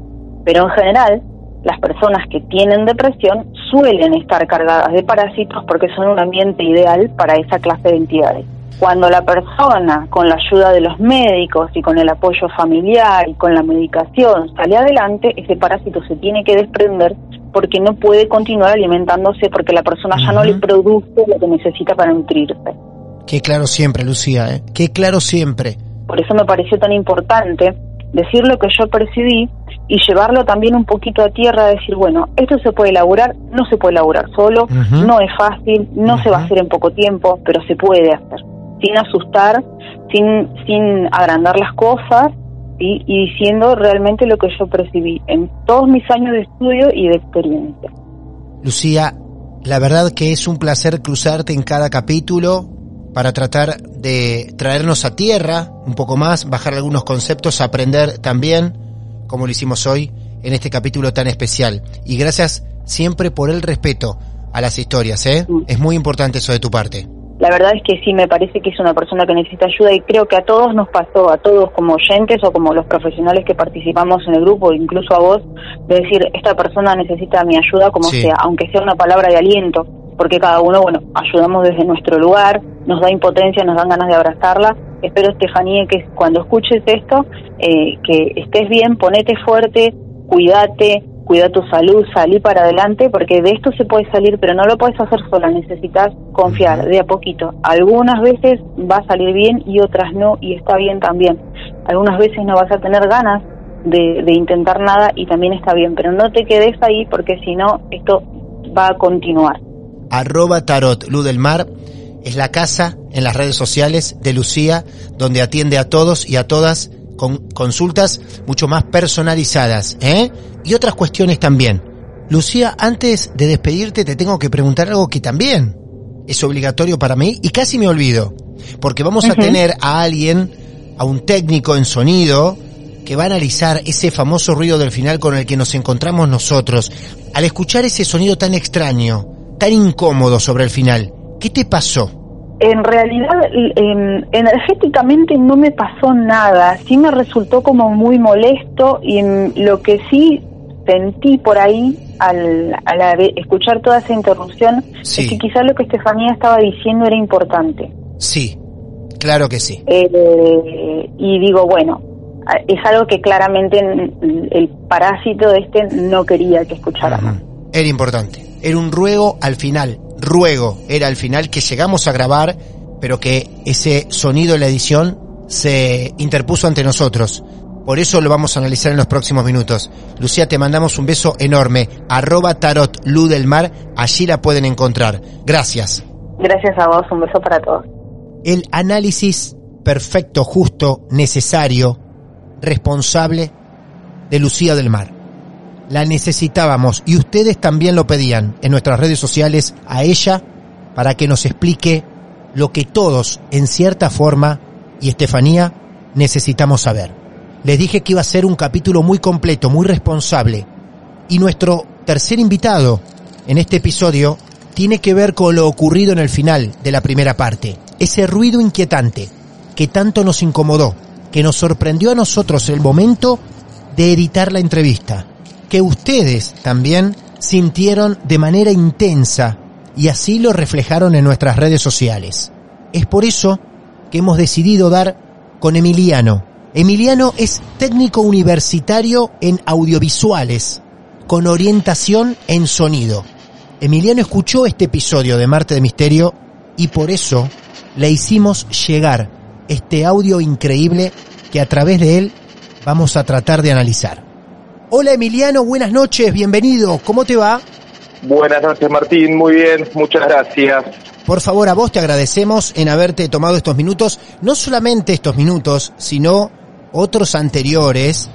Pero en general, las personas que tienen depresión suelen estar cargadas de parásitos porque son un ambiente ideal para esa clase de entidades. Cuando la persona, con la ayuda de los médicos y con el apoyo familiar y con la medicación sale adelante, ese parásito se tiene que desprender porque no puede continuar alimentándose porque la persona ya no le produce lo que necesita para nutrirse. Qué claro siempre, Lucía, ¿eh? Qué claro siempre. Por eso me pareció tan importante decir lo que yo percibí y llevarlo también un poquito a tierra, decir, bueno, esto se puede elaborar, no se puede elaborar solo, no es fácil, no se va a hacer en poco tiempo, pero se puede hacer, sin asustar, sin, sin agrandar las cosas y diciendo realmente lo que yo percibí en todos mis años de estudio y de experiencia. Lucía, la verdad que es un placer cruzarte en cada capítulo para tratar de traernos a tierra un poco más, bajar algunos conceptos, aprender también, como lo hicimos hoy en este capítulo tan especial. Y gracias siempre por el respeto a las historias, ¿eh? Es muy importante eso de tu parte. La verdad es que sí, me parece que es una persona que necesita ayuda y creo que a todos nos pasó, a todos como oyentes o como los profesionales que participamos en el grupo, incluso a vos, de decir, esta persona necesita mi ayuda como sea, aunque sea una palabra de aliento, porque cada uno, bueno, ayudamos desde nuestro lugar, nos da impotencia, nos dan ganas de abrazarla. Espero, Estefanía, que cuando escuches esto, eh, que estés bien, ponete fuerte, cuídate, cuida tu salud, salí para adelante, porque de esto se puede salir, pero no lo puedes hacer sola, necesitas confiar de a poquito. Algunas veces va a salir bien y otras no, y está bien también. Algunas veces no vas a tener ganas de, de intentar nada y también está bien, pero no te quedes ahí porque si no, esto va a continuar. Arroba Tarot Luz del Mar es la casa en las redes sociales de Lucía, donde atiende a todos y a todas con consultas mucho más personalizadas, ¿eh? Y otras cuestiones también. Lucía, antes de despedirte te tengo que preguntar algo que también es obligatorio para mí y casi me olvido, porque vamos a tener a alguien, a un técnico en sonido, que va a analizar ese famoso ruido del final con el que nos encontramos nosotros. Al escuchar ese sonido tan extraño, tan incómodo sobre el final, ¿qué te pasó? En realidad, energéticamente no me pasó nada. Sí me resultó como muy molesto y lo que sí sentí por ahí al, escuchar toda esa interrupción es que quizás lo que Estefanía estaba diciendo era importante. Sí, claro que sí. Eh, y digo, bueno, es algo que claramente el parásito de este no quería que escucháramos. Era importante. Era un ruego al final ruego era al final que llegamos a grabar, pero que ese sonido en la edición se interpuso ante nosotros. Por eso lo vamos a analizar en los próximos minutos. Lucía, te mandamos un beso enorme. Arroba tarot luz del mar, allí la pueden encontrar. Gracias. Gracias a vos, un beso para todos. El análisis perfecto, justo, necesario, responsable de Lucía del Mar la necesitábamos y ustedes también lo pedían en nuestras redes sociales a ella para que nos explique lo que todos, en cierta forma, y Estefanía, necesitamos saber. Les dije que iba a ser un capítulo muy completo, muy responsable. Y nuestro tercer invitado en este episodio tiene que ver con lo ocurrido en el final de la primera parte. Ese ruido inquietante que tanto nos incomodó, que nos sorprendió a nosotros el momento de editar la entrevista que ustedes también sintieron de manera intensa y así lo reflejaron en nuestras redes sociales. Es por eso que hemos decidido dar con Emiliano. Emiliano es técnico universitario en audiovisuales, con orientación en sonido. Emiliano escuchó este episodio de Marte de Misterio y por eso le hicimos llegar este audio increíble que a través de él vamos a tratar de analizar. Hola Emiliano, buenas noches, bienvenido, ¿cómo te va? Buenas noches Martín, muy bien, muchas gracias. Por favor, a vos te agradecemos en haberte tomado estos minutos, no solamente estos minutos, sino otros anteriores,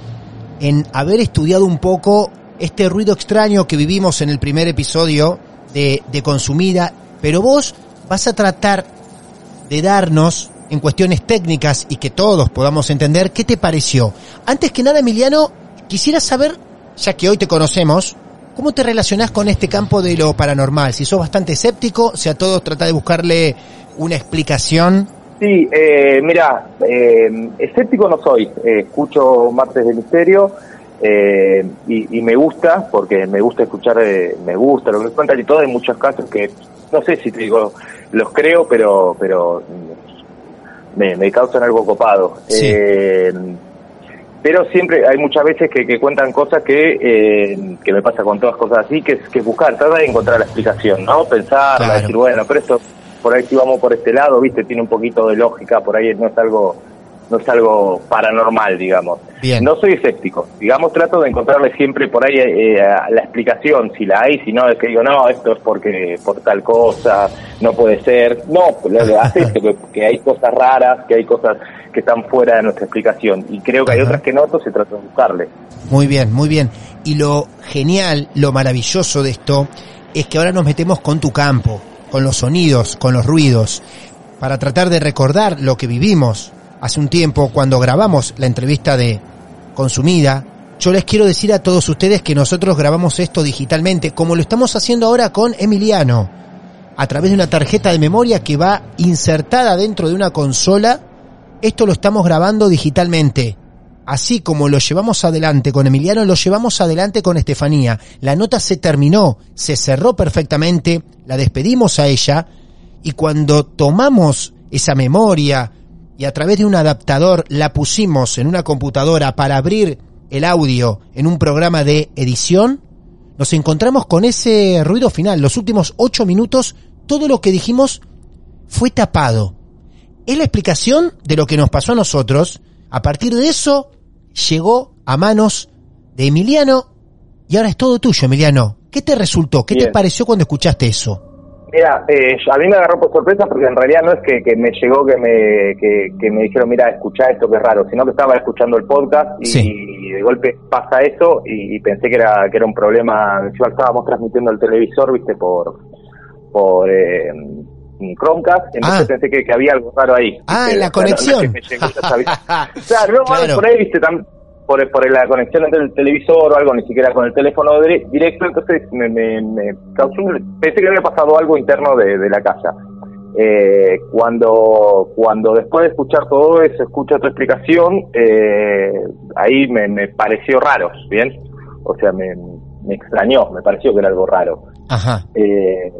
en haber estudiado un poco este ruido extraño que vivimos en el primer episodio de, de Consumida, pero vos vas a tratar de darnos en cuestiones técnicas y que todos podamos entender qué te pareció. Antes que nada, Emiliano, Quisiera saber ya que hoy te conocemos, ¿cómo te relacionás con este campo de lo paranormal? Si sos bastante escéptico, si a todos trata de buscarle una explicación. Sí, eh, mira, eh, escéptico no soy. Eh, escucho Martes de Misterio eh, y, y me gusta, porque me gusta escuchar, eh, me gusta lo que me cuentan y todo. Hay muchos casos que, no sé si te digo, los creo, pero pero me, me causan algo copado. Sí. Pero siempre hay muchas veces que, que cuentan cosas que, eh, que me pasa con todas cosas así, que es que es buscar, tratar de encontrar la explicación, ¿no? Pensar, Claro. decir, bueno, pero esto, por ahí si vamos por este lado, viste, tiene un poquito de lógica, por ahí no es algo, no es algo paranormal, digamos. Bien. No soy escéptico, digamos, trato de encontrarle siempre por ahí eh, la explicación, si la hay, si no, es que digo, no, esto es porque, por tal cosa, no puede ser, no, lo es que, *laughs* que hay cosas raras, que hay cosas que están fuera de nuestra explicación, y creo que hay otras que no, entonces se trata de buscarle. Muy bien, muy bien. Y lo genial, lo maravilloso de esto, es que ahora nos metemos con tu campo, con los sonidos, con los ruidos, para tratar de recordar lo que vivimos hace un tiempo cuando grabamos la entrevista de Consumida. Yo les quiero decir a todos ustedes que nosotros grabamos esto digitalmente, como lo estamos haciendo ahora con Emiliano, a través de una tarjeta de memoria que va insertada dentro de una consola. Esto lo estamos grabando digitalmente. Así como lo llevamos adelante con Emiliano, lo llevamos adelante con Estefanía. La nota se terminó, se cerró perfectamente, la despedimos a ella y cuando tomamos esa memoria y a través de un adaptador la pusimos en una computadora para abrir el audio en un programa de edición, nos encontramos con ese ruido final. Los últimos ocho minutos, todo lo que dijimos fue tapado. Es la explicación de lo que nos pasó a nosotros. A partir de eso, llegó a manos de Emiliano y ahora es todo tuyo, Emiliano. ¿Qué te resultó? ¿Qué te pareció cuando escuchaste eso? Mira, eh, a mí me agarró por sorpresa porque en realidad no es que, que me llegó que me, que, que me dijeron, mira, escuchá esto que es raro, sino que estaba escuchando el podcast y, Sí. y de golpe pasa eso y, y pensé que era que era un problema. Encima estábamos transmitiendo el televisor, viste, por por eh, Chromecast, entonces Ah. pensé que, que había algo raro ahí. Ah, en la no- es que conexión. me llegó *laughs* claro, no, Claro. por ahí, viste, tam- por, por la conexión entre el televisor o algo, ni siquiera con el teléfono dire- directo, entonces me, me, me causó un- pensé que había pasado algo interno de, de la casa. Eh, cuando cuando después de escuchar todo eso, escucho tu explicación, eh, ahí me, me pareció raro, ¿bien? O sea, me, me extrañó, me pareció que era algo raro. Ajá. Eh,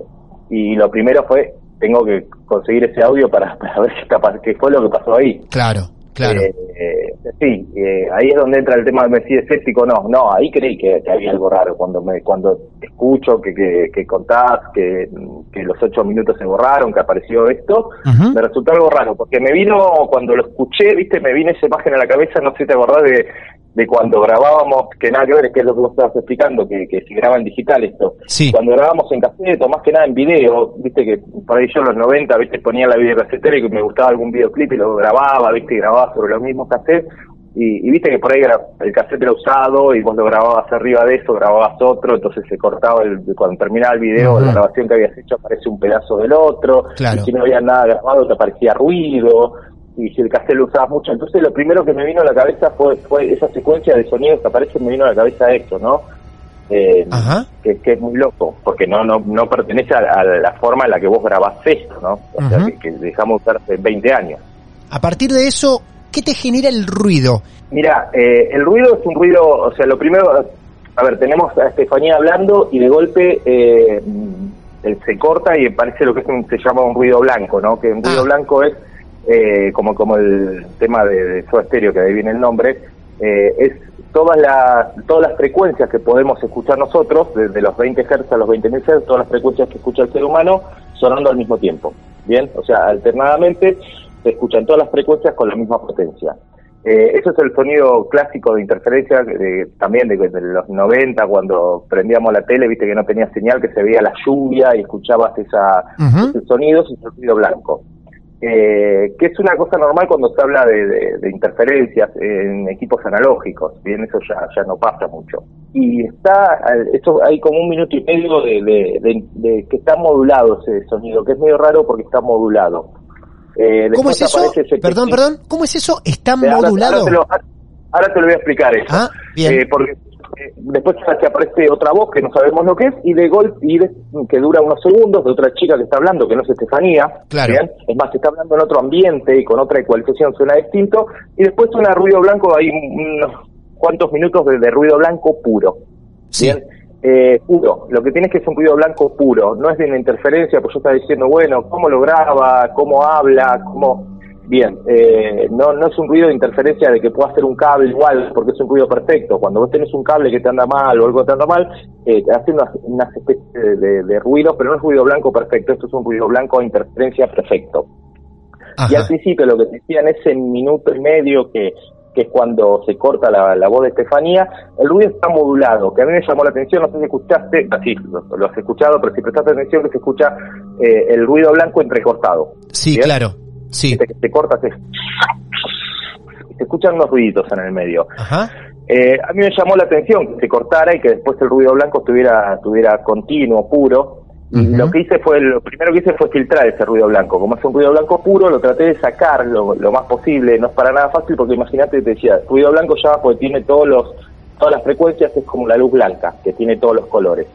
y lo primero fue, tengo que conseguir ese audio para, para ver qué, está qué fue lo que pasó ahí. Claro, claro. Eh, sí, eh, ahí es donde entra el tema de si escéptico no, no, ahí creí que, que había algo raro cuando me cuando escucho que, que, que contás que, que los ocho minutos se borraron, que apareció esto, me resultó algo raro, porque me vino, cuando lo escuché, viste, me vino esa imagen a la cabeza, no sé si te acordás de, de cuando grabábamos, que nada que ver, que es lo que vos estabas explicando, que, que se graba en digital esto. Sí. Cuando grabábamos en cassette, o más que nada en video, viste que por ahí yo en los 90, viste, ponía la videocasetera y que me gustaba algún videoclip y lo grababa, viste, y grababa sobre los mismos cassettes. Y, y viste que por ahí era- el cassette era usado y vos lo grababas arriba de eso, grababas otro, entonces se cortaba el, cuando terminaba el video, la grabación que habías hecho aparece un pedazo del otro, Claro. y si no había nada grabado te aparecía ruido, y si el cassette lo usabas mucho, entonces lo primero que me vino a la cabeza fue, fue esa secuencia de sonidos que aparecen, me vino a la cabeza esto, ¿no? Eh, Ajá. que, que es muy loco, porque no no no pertenece a, a la forma en la que vos grabás esto, ¿no? O sea, que, que dejamos de usar hace 20 años. A partir de eso, ¿qué te genera el ruido? Mira, eh, el ruido es un ruido, o sea, lo primero, a ver, tenemos a Estefanía hablando y de golpe eh, mm, él se corta y parece lo que es un- se llama un ruido blanco, ¿no? Que un ruido Ah. blanco es eh, como como el tema de, de Soda Stereo, que ahí viene el nombre, eh, es todas las todas las frecuencias que podemos escuchar nosotros, desde los 20 Hz a los 20.000 Hz, todas las frecuencias que escucha el ser humano sonando al mismo tiempo, ¿bien? O sea, alternadamente se escuchan todas las frecuencias con la misma potencia. Eh, eso es el sonido clásico de interferencia de- también de, de los 90 cuando prendíamos la tele, viste que no tenía señal, que se veía la lluvia y escuchabas esa, Ujú. ese sonido, ese ruido blanco. Eh, que es una cosa normal cuando se habla de, de- de interferencias en equipos analógicos, bien, eso ya, ya no pasa mucho. Y está, esto hay como un minuto y medio de, de- que está modulado ese sonido, que es medio raro porque está modulado. Eh, ¿Cómo es eso? Perdón, perdón. ¿Cómo es eso? ¿Está ahora- modulado? Ahora, te lo, ahora te lo voy a explicar eso. Ah, bien. Eh, porque eh, después que aparece otra voz que no sabemos lo que es y de golpe y de- que dura unos segundos de otra chica que está hablando que no es Estefanía Claro. ¿bien? es más está hablando en otro ambiente y con otra ecualización suena distinto y después suena ruido blanco hay unos cuantos minutos de, de ruido blanco puro Sí. bien eh, puro lo que tiene es que es un ruido blanco puro no es de una interferencia pues yo estaba diciendo bueno cómo lo graba cómo habla cómo Bien, eh, no, no es un ruido de interferencia de que pueda hacer un cable igual, porque es un ruido perfecto. Cuando vos tenés un cable que te anda mal o algo que te anda mal, eh, hace unas, unas especies de, de, de ruidos, pero no es ruido blanco perfecto, esto es un ruido blanco de interferencia perfecto. Y al principio lo que te decían ese minuto y medio que, que es cuando se corta la, la voz de Estefanía, el ruido está modulado, que a mí me llamó la atención, no sé si escuchaste, así lo, lo has escuchado, pero si prestaste atención que se escucha eh, el ruido blanco entrecortado. Sí, ¿Bien? claro. Sí. Viste que se corta, se, se escuchan unos ruiditos en el medio. Ajá. Eh, a mí me llamó la atención que se cortara y que después el ruido blanco estuviera, estuviera continuo, puro. Ujú. lo que hice fue, lo primero que hice fue filtrar ese ruido blanco. Como es un ruido blanco puro, lo traté de sacar lo, lo más posible. No es para nada fácil porque imagínate, te decía, ruido blanco ya porque tiene todos los, todas las frecuencias, es como la luz blanca, que tiene todos los colores.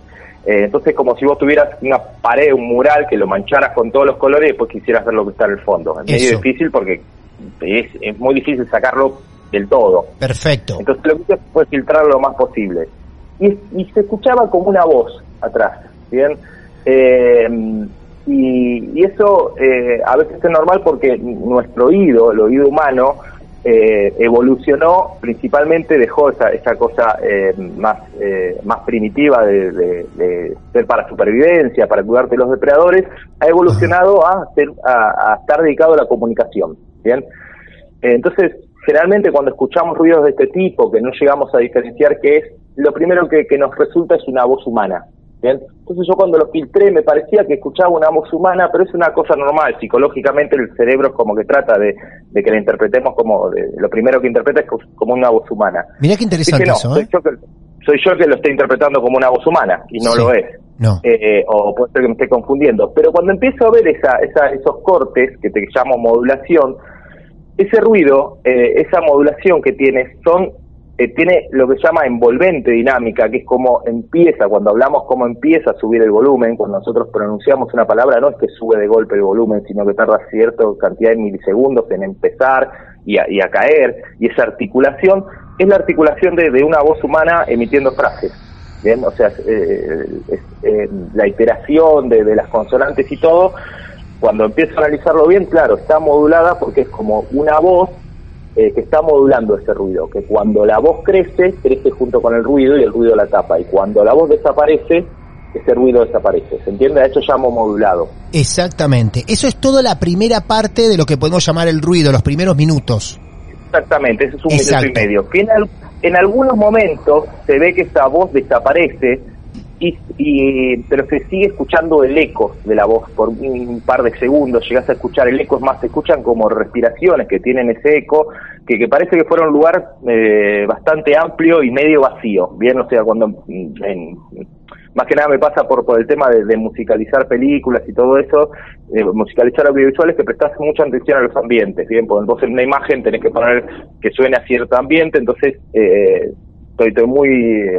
Eh, entonces, como si vos tuvieras una pared, un mural, que lo mancharas con todos los colores y después quisieras ver lo que está en el fondo. Es medio Eso. difícil porque es, es muy difícil sacarlo del todo. Perfecto. Entonces lo que hice fue filtrar lo más posible. Y, y se escuchaba como una voz atrás, ¿bien? Eh, y, y eso eh, a veces es normal porque nuestro oído, el oído humano, eh, evolucionó, principalmente dejó esa, esa cosa eh, más, eh, más primitiva de, ser para supervivencia, para cuidarte de los depredadores, ha evolucionado a, ser, a, estar dedicado a la comunicación, ¿bien? Eh, Entonces, generalmente cuando escuchamos ruidos de este tipo, que no llegamos a diferenciar qué es, lo primero que nos resulta es una voz humana. ¿Bien? Entonces yo cuando lo filtré me parecía que escuchaba una voz humana, pero es una cosa normal. Psicológicamente el cerebro es como que trata de, de que la interpretemos como, de- lo primero que interpreta es co- como una voz humana. Mirá qué interesante no, eso, soy, ¿eh? yo que, soy yo que lo estoy interpretando como una voz humana y no Sí. lo es No. eh, o puede ser que me esté confundiendo. Pero cuando empiezo a ver esa, esa, esos cortes que te llamo modulación, ese ruido, eh, esa modulación que tiene, son, eh, tiene lo que se llama envolvente dinámica, que es como empieza, cuando hablamos cómo empieza a subir el volumen, cuando nosotros pronunciamos una palabra, no es que sube de golpe el volumen, sino que tarda cierta cantidad de milisegundos en empezar y a, y a caer, y esa articulación es la articulación de, una voz humana emitiendo frases. Bien, o sea, eh, eh, la iteración de, de las consonantes y todo, cuando empiezo a analizarlo bien, claro, está modulada porque es como una voz eh, que está modulando ese ruido, que cuando la voz crece, crece junto con el ruido y el ruido la tapa, y cuando la voz desaparece, ese ruido desaparece. ¿Se entiende? A eso llamo modulado. Exactamente. Eso es toda la primera parte de lo que podemos llamar el ruido, los primeros minutos. Exactamente, ese es un Exacto. minuto y medio. Que en, al- en algunos momentos se ve que esa voz desaparece, y, y- pero se sigue escuchando el eco de la voz por un par de segundos. Llegas a escuchar el eco, es más, se escuchan como respiraciones que tienen ese eco, que, que parece que fuera un lugar eh, bastante amplio y medio vacío. Bien, o sea, cuando. mm, en- más que nada me pasa por, por el tema de, de musicalizar películas y todo eso, eh, musicalizar audiovisuales, que prestas mucha atención a los ambientes, bien, porque vos en una imagen tenés que poner que suene a cierto ambiente, entonces eh, estoy, muy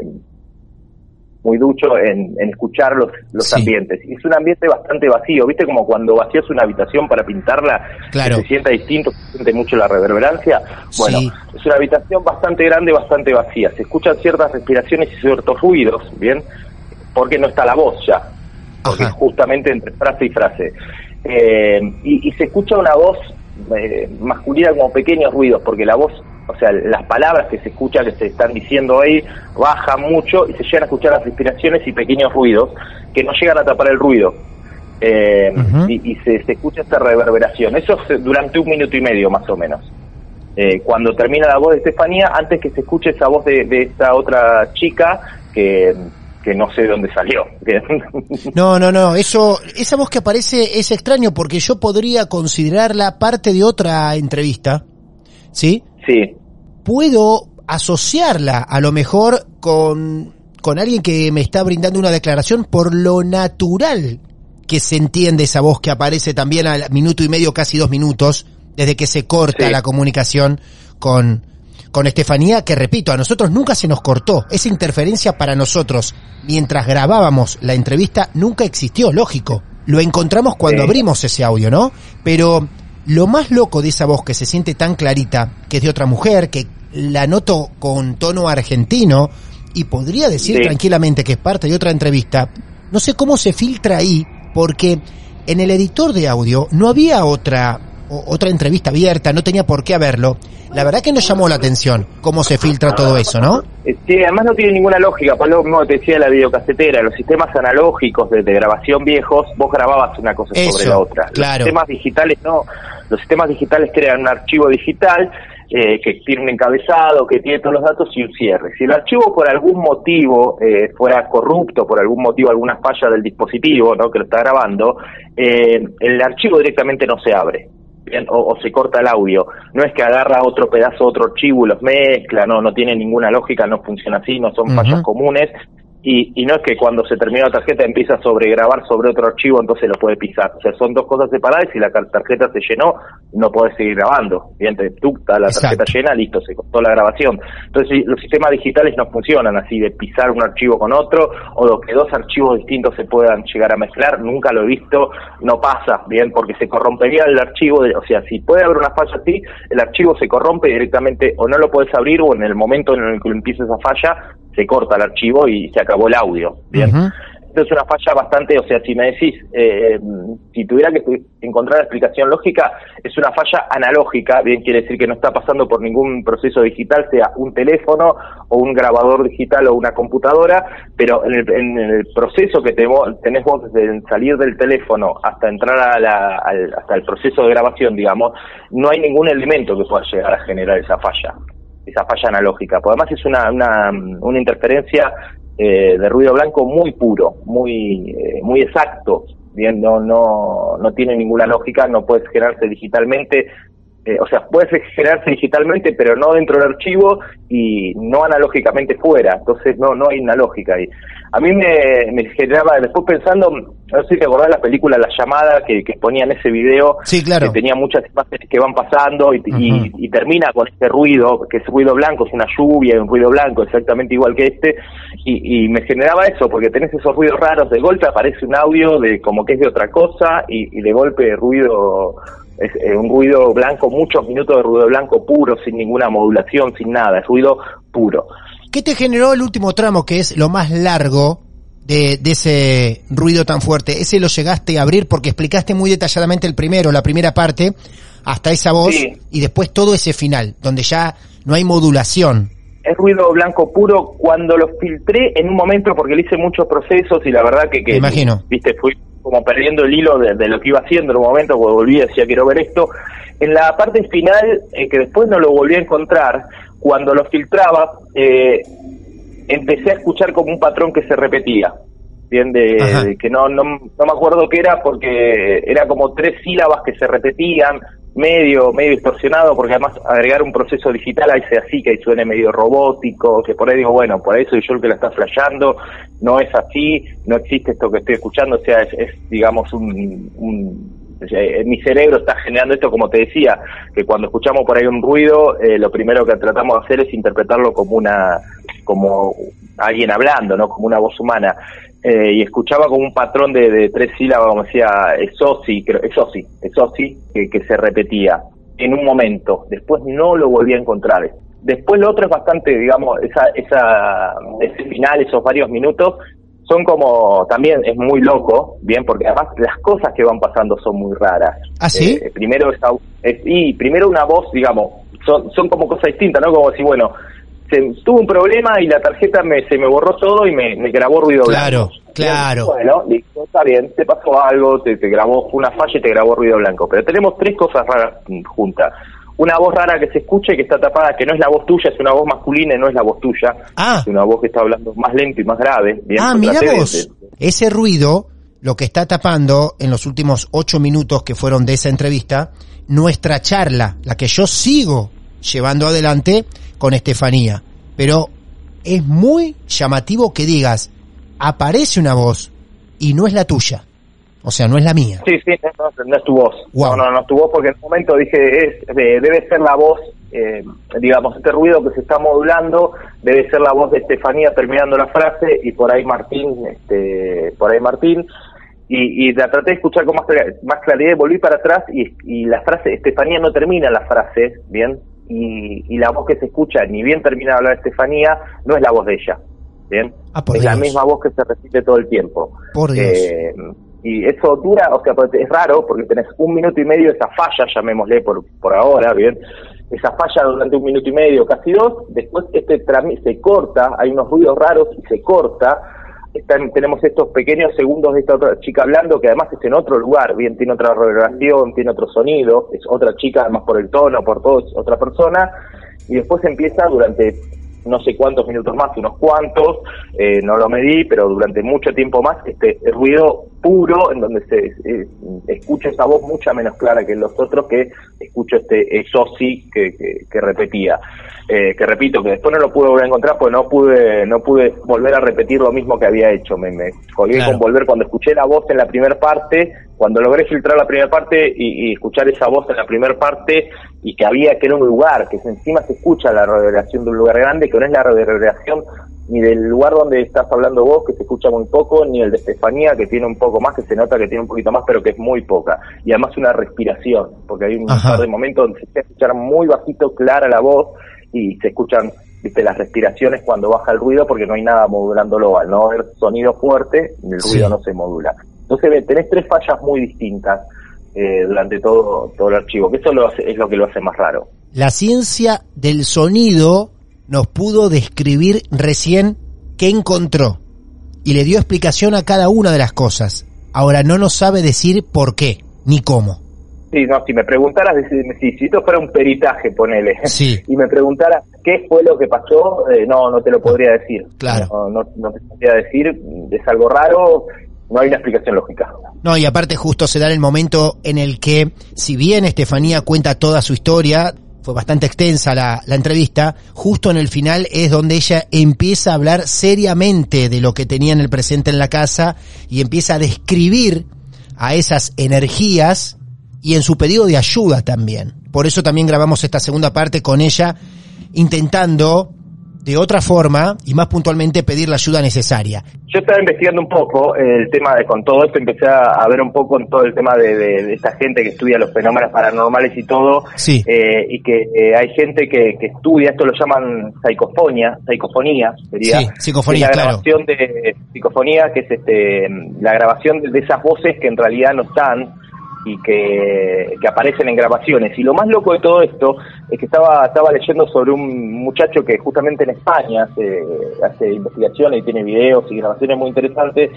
muy ducho en, en escuchar los, los Sí. ambientes. Y es un ambiente bastante vacío, ¿viste? Como cuando vacías una habitación para pintarla, Claro. que se sienta distinto, se siente mucho la reverberancia. Bueno, Sí. es una habitación bastante grande, bastante vacía. Se escuchan ciertas respiraciones y ciertos ruidos, ¿bien? Porque no está la voz ya. Porque Ajá. es justamente entre frase y frase. Eh, y, y se escucha una voz eh, masculina como pequeños ruidos, porque la voz, o sea, las palabras que se escuchan, que se están diciendo ahí, bajan mucho y se llegan a escuchar las respiraciones y pequeños ruidos que no llegan a tapar el ruido. Eh, y se, se escucha esta reverberación. Eso es durante un minuto y medio más o menos. Eh, cuando termina la voz de Estefanía, antes que se escuche esa voz de, de esta otra chica que, que no sé de dónde salió. *laughs* No, no, no, eso, esa voz que aparece es extraño porque yo podría considerarla parte de otra entrevista, ¿sí? Sí, Puedo asociarla a lo mejor con, con alguien que me está brindando una declaración por lo natural que se entiende esa voz que aparece también al minuto y medio, casi dos minutos, desde que se corta Sí. la comunicación con, con Estefanía, que repito, a nosotros nunca se nos cortó. Esa interferencia para nosotros, mientras grabábamos la entrevista, nunca existió, lógico. Lo encontramos cuando Sí. abrimos ese audio, ¿no? Pero lo más loco de esa voz que se siente tan clarita, que es de otra mujer, que la noto con tono argentino, y podría decir Sí. tranquilamente que es parte de otra entrevista, no sé cómo se filtra ahí, porque en el editor de audio no había otra otra entrevista abierta, no tenía por qué haberlo. La verdad que nos llamó la atención cómo se filtra todo eso, ¿no? Sí, además no tiene ninguna lógica, por lo mismo te decía la videocasetera, los sistemas analógicos de, de grabación viejos, vos grababas una cosa sobre la otra. claro. Los sistemas digitales no, los sistemas digitales crean un archivo digital eh, que tiene un encabezado, que tiene todos los datos y un cierre. Si el archivo por algún motivo eh, fuera corrupto, por algún motivo, alguna falla del dispositivo ¿no? que lo está grabando, eh, el archivo directamente no se abre. Bien, o, o se corta el audio. No es que agarra otro pedazo, otro archivo y los mezcla, no, no tiene ninguna lógica, no funciona así, no son fallas comunes. Y, y no es que cuando se termina la tarjeta empieza a sobregrabar sobre otro archivo, entonces lo puede pisar. O sea, son dos cosas separadas y si la tarjeta se llenó, no podés seguir grabando. Bien, tú, está la tarjeta Exacto. llena, listo, se cortó la grabación. Entonces, los sistemas digitales no funcionan así, de pisar un archivo con otro, o que dos archivos distintos se puedan llegar a mezclar. Nunca lo he visto, no pasa, bien, porque se corrompería el archivo. de- o sea, si puede haber una falla así, el archivo se corrompe directamente, o no lo puedes abrir, o en el momento en el que empieza esa falla, se corta el archivo y se acabó el audio. Bien. Ujú. Esto es una falla bastante, o sea, si me decís, eh, si tuviera que encontrar la explicación lógica, es una falla analógica, bien quiere decir que no está pasando por ningún proceso digital, sea un teléfono o un grabador digital o una computadora, pero en el, en el proceso que te tenés vos desde salir del teléfono hasta entrar a la- al- hasta el proceso de grabación, digamos, no hay ningún elemento que pueda llegar a generar esa falla esa falla analógica. Porque además es una, una, una interferencia eh, de ruido blanco muy puro, muy, eh, muy exacto. Bien, no, no, no tiene ninguna lógica, no puede generarse digitalmente. Eh, o sea, puede generarse digitalmente, pero no dentro del archivo y no analógicamente fuera. Entonces no, no hay una lógica ahí. A mí me, me generaba, después pensando, no sé si te acordás de la película La Llamada, que, que ponían ese video, Sí, claro. que tenía muchas imágenes que van pasando y, y- y termina con este ruido, que es ruido blanco, es una lluvia un ruido blanco exactamente igual que este, y, y me generaba eso, porque tenés esos ruidos raros, de golpe aparece un audio de como que es de otra cosa, y, y de golpe ruido, es, eh, un ruido blanco, muchos minutos de ruido blanco puro, sin ninguna modulación, sin nada, es ruido puro. ¿Qué te generó el último tramo, que es lo más largo de, de ese ruido tan fuerte? ¿Ese lo llegaste a abrir porque explicaste muy detalladamente el primero, la primera parte, hasta esa voz, Sí. y después todo ese final, donde ya no hay modulación? es ruido blanco puro cuando lo filtré en un momento porque le hice muchos procesos y la verdad que, que imagino. viste fui como perdiendo el hilo de, de lo que iba haciendo en un momento cuando volví y decía quiero ver esto en la parte final eh, que después no lo volví a encontrar cuando lo filtraba eh, empecé a escuchar como un patrón que se repetía bien de que no, no no me acuerdo qué era porque era como tres sílabas que se repetían medio medio distorsionado porque además agregar un proceso digital hace así que suene medio robótico que por ahí digo bueno por ahí soy yo el que la está flasheando no es así no existe esto que estoy escuchando o sea es, es, digamos un, un eh, mi cerebro está generando esto como te decía que cuando escuchamos por ahí un ruido eh, lo primero que tratamos de hacer es interpretarlo como una como alguien hablando no como una voz humana eh, y escuchaba como un patrón de, de tres sílabas, como decía, esosi, creo, esosi, esosi, que, que se repetía en un momento. Después no lo volví a encontrar. Después lo otro es bastante, digamos, esa, esa, ese final, esos varios minutos, son como, también es muy loco, bien, porque además las cosas que van pasando son muy raras. ¿Ah, sí? Eh, primero esa, es- y primero una voz, digamos, son, son como cosas distintas, ¿no? Como si, bueno, se, tuve un problema y la tarjeta me, se me borró todo y me, me grabó ruido Claro, blanco. claro. Bueno, listo, está bien, te pasó algo, te, te grabó una falla y te grabó ruido blanco. Pero tenemos tres cosas raras juntas. Una voz rara que se escucha y que está tapada, que no es la voz tuya, es una voz masculina y no es la voz tuya. Ah. Es una voz que está hablando más lento y más grave. Bien, ah, mira vos. Ese ruido, lo que está tapando en los últimos ocho minutos que fueron de esa entrevista, nuestra charla, la que yo sigo llevando adelante con Estefanía. Pero es muy llamativo que digas, aparece una voz y no es la tuya. O sea, no es la mía. Sí, sí, no, es tu voz. Wow. No, no, no es tu voz porque en un momento dije, es, debe ser la voz eh, digamos, este ruido que se está modulando debe ser la voz de Estefanía terminando la frase y por ahí Martín, este, por ahí Martín, y, y la traté de escuchar con más, más claridad, volví para atrás y, y la frase, Estefanía no termina la frase, ¿bien? Y, y la voz que se escucha, ni bien termina de hablar Estefanía, no es la voz de ella, ¿bien? Ah, es la misma voz que se repite todo el tiempo. Por Dios. Eh, y eso dura, o sea, es raro porque tenés un minuto y medio esa falla, llamémosle por, por ahora, bien, esa falla durante un minuto y medio, casi dos, después este se corta, hay unos ruidos raros y se corta, están, tenemos estos pequeños segundos de esta otra chica hablando que además es en otro lugar, bien, tiene otra reverberación, tiene otro sonido, es otra chica además por el tono, por todo, es otra persona, y después empieza durante no sé cuántos minutos más, unos cuantos, eh, no lo medí, pero durante mucho tiempo más, este ruido puro en donde se eh, escucha esa voz mucha menos clara que los otros, que escucho este eso sí que, que, que repetía. Eh, que repito, que después no lo pude volver a encontrar, pues no pude no pude volver a repetir lo mismo que había hecho. Me, me colgué Claro. con volver cuando escuché la voz en la primera parte, cuando logré filtrar la primera parte y, y escuchar esa voz en la primera parte y que había que era un lugar, que encima se escucha la reverberación de un lugar grande, que no es la reverberación ni del lugar donde estás hablando vos, que se escucha muy poco, ni el de Estefanía, que tiene un poco más, que se nota que tiene un poquito más, pero que es muy poca. Y además una respiración, porque hay un Ajá. par de momentos donde se puede escuchar muy bajito, clara la voz, y se escuchan viste las respiraciones cuando baja el ruido, porque no hay nada modulándolo. Al no haber sonido fuerte, el Sí. ruido no se modula. Entonces tenés tres fallas muy distintas eh, durante todo, todo el archivo, que eso lo hace- es lo que lo hace más raro. La ciencia del sonido nos pudo describir recién qué encontró y le dio explicación a cada una de las cosas. Ahora no nos sabe decir por qué ni cómo. Sí, no, si me preguntaras, si, si, esto fuera un peritaje, ponele, *laughs* Sí. y me preguntaras qué fue lo que pasó, eh, no, no te lo podría decir. Claro. No, no, no te podría decir, es algo raro, no hay una explicación lógica. No, y aparte justo se da el momento en el que, si bien Estefanía cuenta toda su historia, fue bastante extensa la, la entrevista, justo en el final es donde ella empieza a hablar seriamente de lo que tenía en el presente en la casa y empieza a describir a esas energías y en su pedido de ayuda también. Por eso también grabamos esta segunda parte con ella intentando de otra forma y más puntualmente pedir la ayuda necesaria. Yo estaba investigando un poco eh, el tema de, con todo esto, empecé a, ver un poco en todo el tema de, de- de esta gente que estudia los fenómenos paranormales y todo, Sí. eh, y que eh, hay gente que, que estudia, esto lo llaman psicofonia, psicofonía sería. Sí, psicofonía, la claro. grabación de psicofonía, que es este la grabación de, de esas voces que en realidad no están y que, que aparecen en grabaciones. Y lo más loco de todo esto es que estaba, estaba leyendo sobre un muchacho que justamente en España hace, hace investigaciones y tiene videos y grabaciones muy interesantes.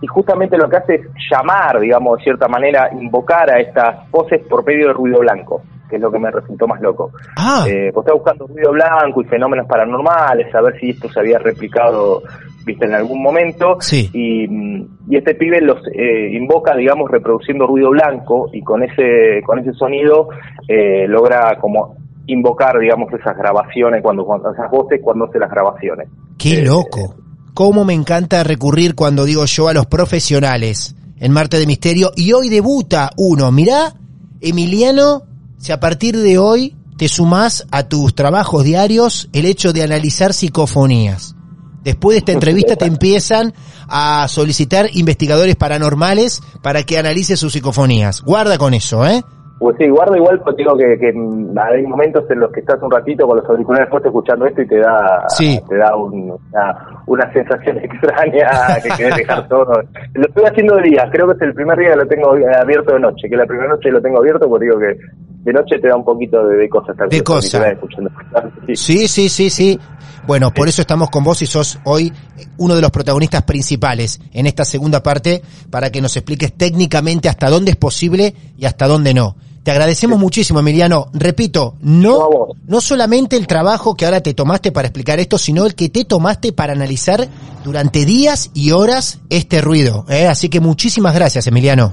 Y justamente lo que hace es llamar, digamos, de cierta manera, invocar a estas voces por medio de ruido blanco, que es lo que me resultó más loco. Ah, Eh, pues estaba buscando ruido blanco y fenómenos paranormales, a ver si esto se había replicado, viste, en algún momento. Sí. Y, mm, y este pibe los eh, invoca, digamos, reproduciendo ruido blanco y con ese, con ese sonido eh, logra como invocar, digamos, esas grabaciones, cuando, cuando esas voces cuando hace las grabaciones. Qué Eh, loco. Cómo me encanta recurrir cuando digo yo a los profesionales en Marte de Misterio. Y hoy debuta uno. Mirá, Emiliano, si a partir de hoy te sumás a tus trabajos diarios el hecho de analizar psicofonías. Después de esta entrevista te empiezan a solicitar investigadores paranormales para que analice sus psicofonías. Guarda con eso, ¿eh? Pues sí, guardo igual, porque digo que, que hay momentos en los que estás un ratito con los auriculares puestos escuchando esto y te da, Sí. te da un- una, una sensación *laughs* extraña que querés dejar *laughs* todo. Lo estoy haciendo de día, creo que es el primer día que lo tengo abierto de noche, que la primera noche lo tengo abierto porque digo que de noche te da un poquito de, de cosas. De con los cosa. auriculares escuchando. Sí. Sí, sí, sí, sí. Bueno, por eso estamos con vos y sos hoy uno de los protagonistas principales en esta segunda parte para que nos expliques técnicamente hasta dónde es posible y hasta dónde no. Te agradecemos muchísimo, Emiliano. Repito, No, no solamente el trabajo que ahora te tomaste para explicar esto, sino el que te tomaste para analizar durante días y horas este ruido. ¿eh? Así que muchísimas gracias, Emiliano.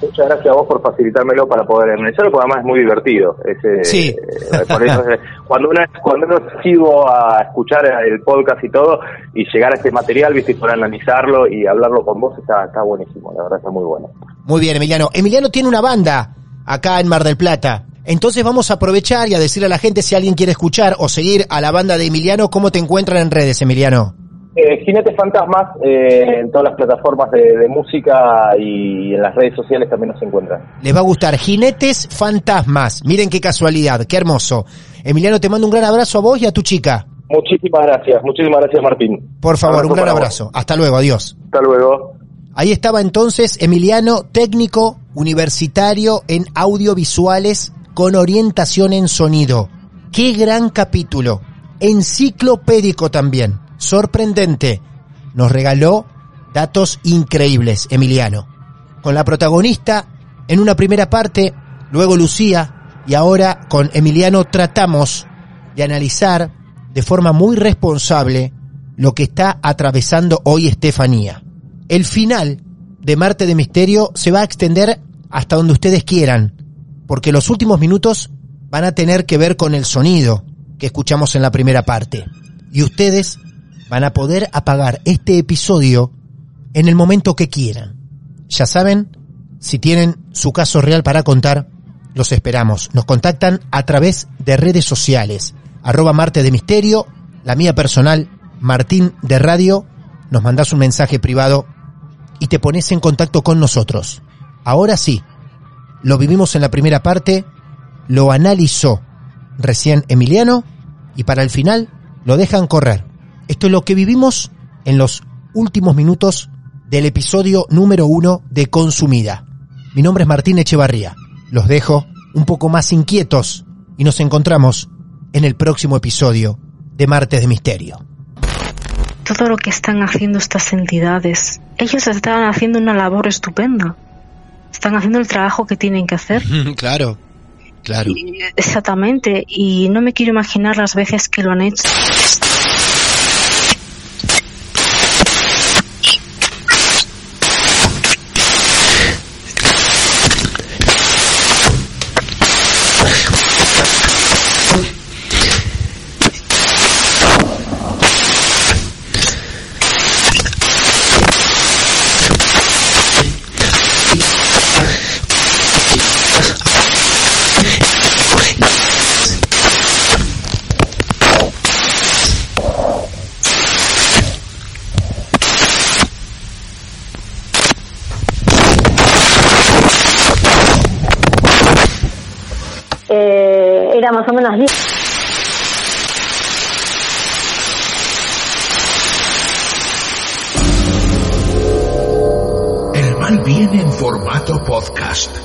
Muchas gracias a vos por facilitármelo para poder analizarlo, porque además es muy divertido. Sí. eh, por eso, cuando uno, cuando uno sigo a escuchar el podcast y todo, y llegar a este material, viste, y poder analizarlo y hablarlo con vos, está, está buenísimo, la verdad está muy bueno. Muy bien, Emiliano. Emiliano tiene una banda acá en Mar del Plata. Entonces vamos a aprovechar y a decirle a la gente si alguien quiere escuchar o seguir a la banda de Emiliano, ¿cómo te encuentran en redes, Emiliano? Eh, Jinetes Fantasmas eh, en todas las plataformas de, de música y en las redes sociales también nos encuentran. Les va a gustar Jinetes Fantasmas. Miren qué casualidad, qué hermoso. Emiliano, te mando un gran abrazo a vos y a tu chica. Muchísimas gracias, muchísimas gracias Martín. Por favor, Abrazo un gran vos. abrazo. Hasta luego, adiós. Hasta luego. Ahí estaba entonces Emiliano, técnico universitario en audiovisuales con orientación en sonido. Qué gran capítulo. Enciclopédico también. Sorprendente. Nos regaló datos increíbles, Emiliano. Con la protagonista en una primera parte, luego Lucía y ahora con Emiliano tratamos de analizar de forma muy responsable lo que está atravesando hoy Estefanía. El final de Marte de Misterio se va a extender hasta donde ustedes quieran, porque los últimos minutos van a tener que ver con el sonido que escuchamos en la primera parte. Y ustedes van a poder apagar este episodio en el momento que quieran. Ya saben, si tienen su caso real para contar, los esperamos. Nos contactan a través de redes sociales. Arroba Marte de Misterio, la mía personal, Martín de Radio. Nos mandás un mensaje privado y te pones en contacto con nosotros. Ahora sí, lo vivimos en la primera parte, lo analizó recién Emiliano y para el final lo dejan correr. Esto es lo que vivimos en los últimos minutos del episodio número uno de Consumida. Mi nombre es Martín Echevarría. Los dejo un poco más inquietos y nos encontramos en el próximo episodio de Martes de Misterio. Todo lo que están haciendo estas entidades, ellos están haciendo una labor estupenda. Están haciendo el trabajo que tienen que hacer. *laughs* claro, claro. Exactamente. Y no me quiero imaginar las veces que lo han hecho. Eh, era más o menos 10. El mal viene en formato podcast.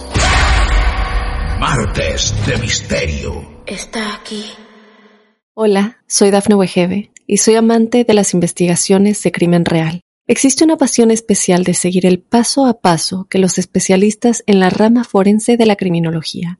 Martes de Misterio. Está aquí. Hola, soy Dafne Wegebe y soy amante de las investigaciones de crimen real. Existe una pasión especial de seguir el paso a paso que los especialistas en la rama forense de la criminología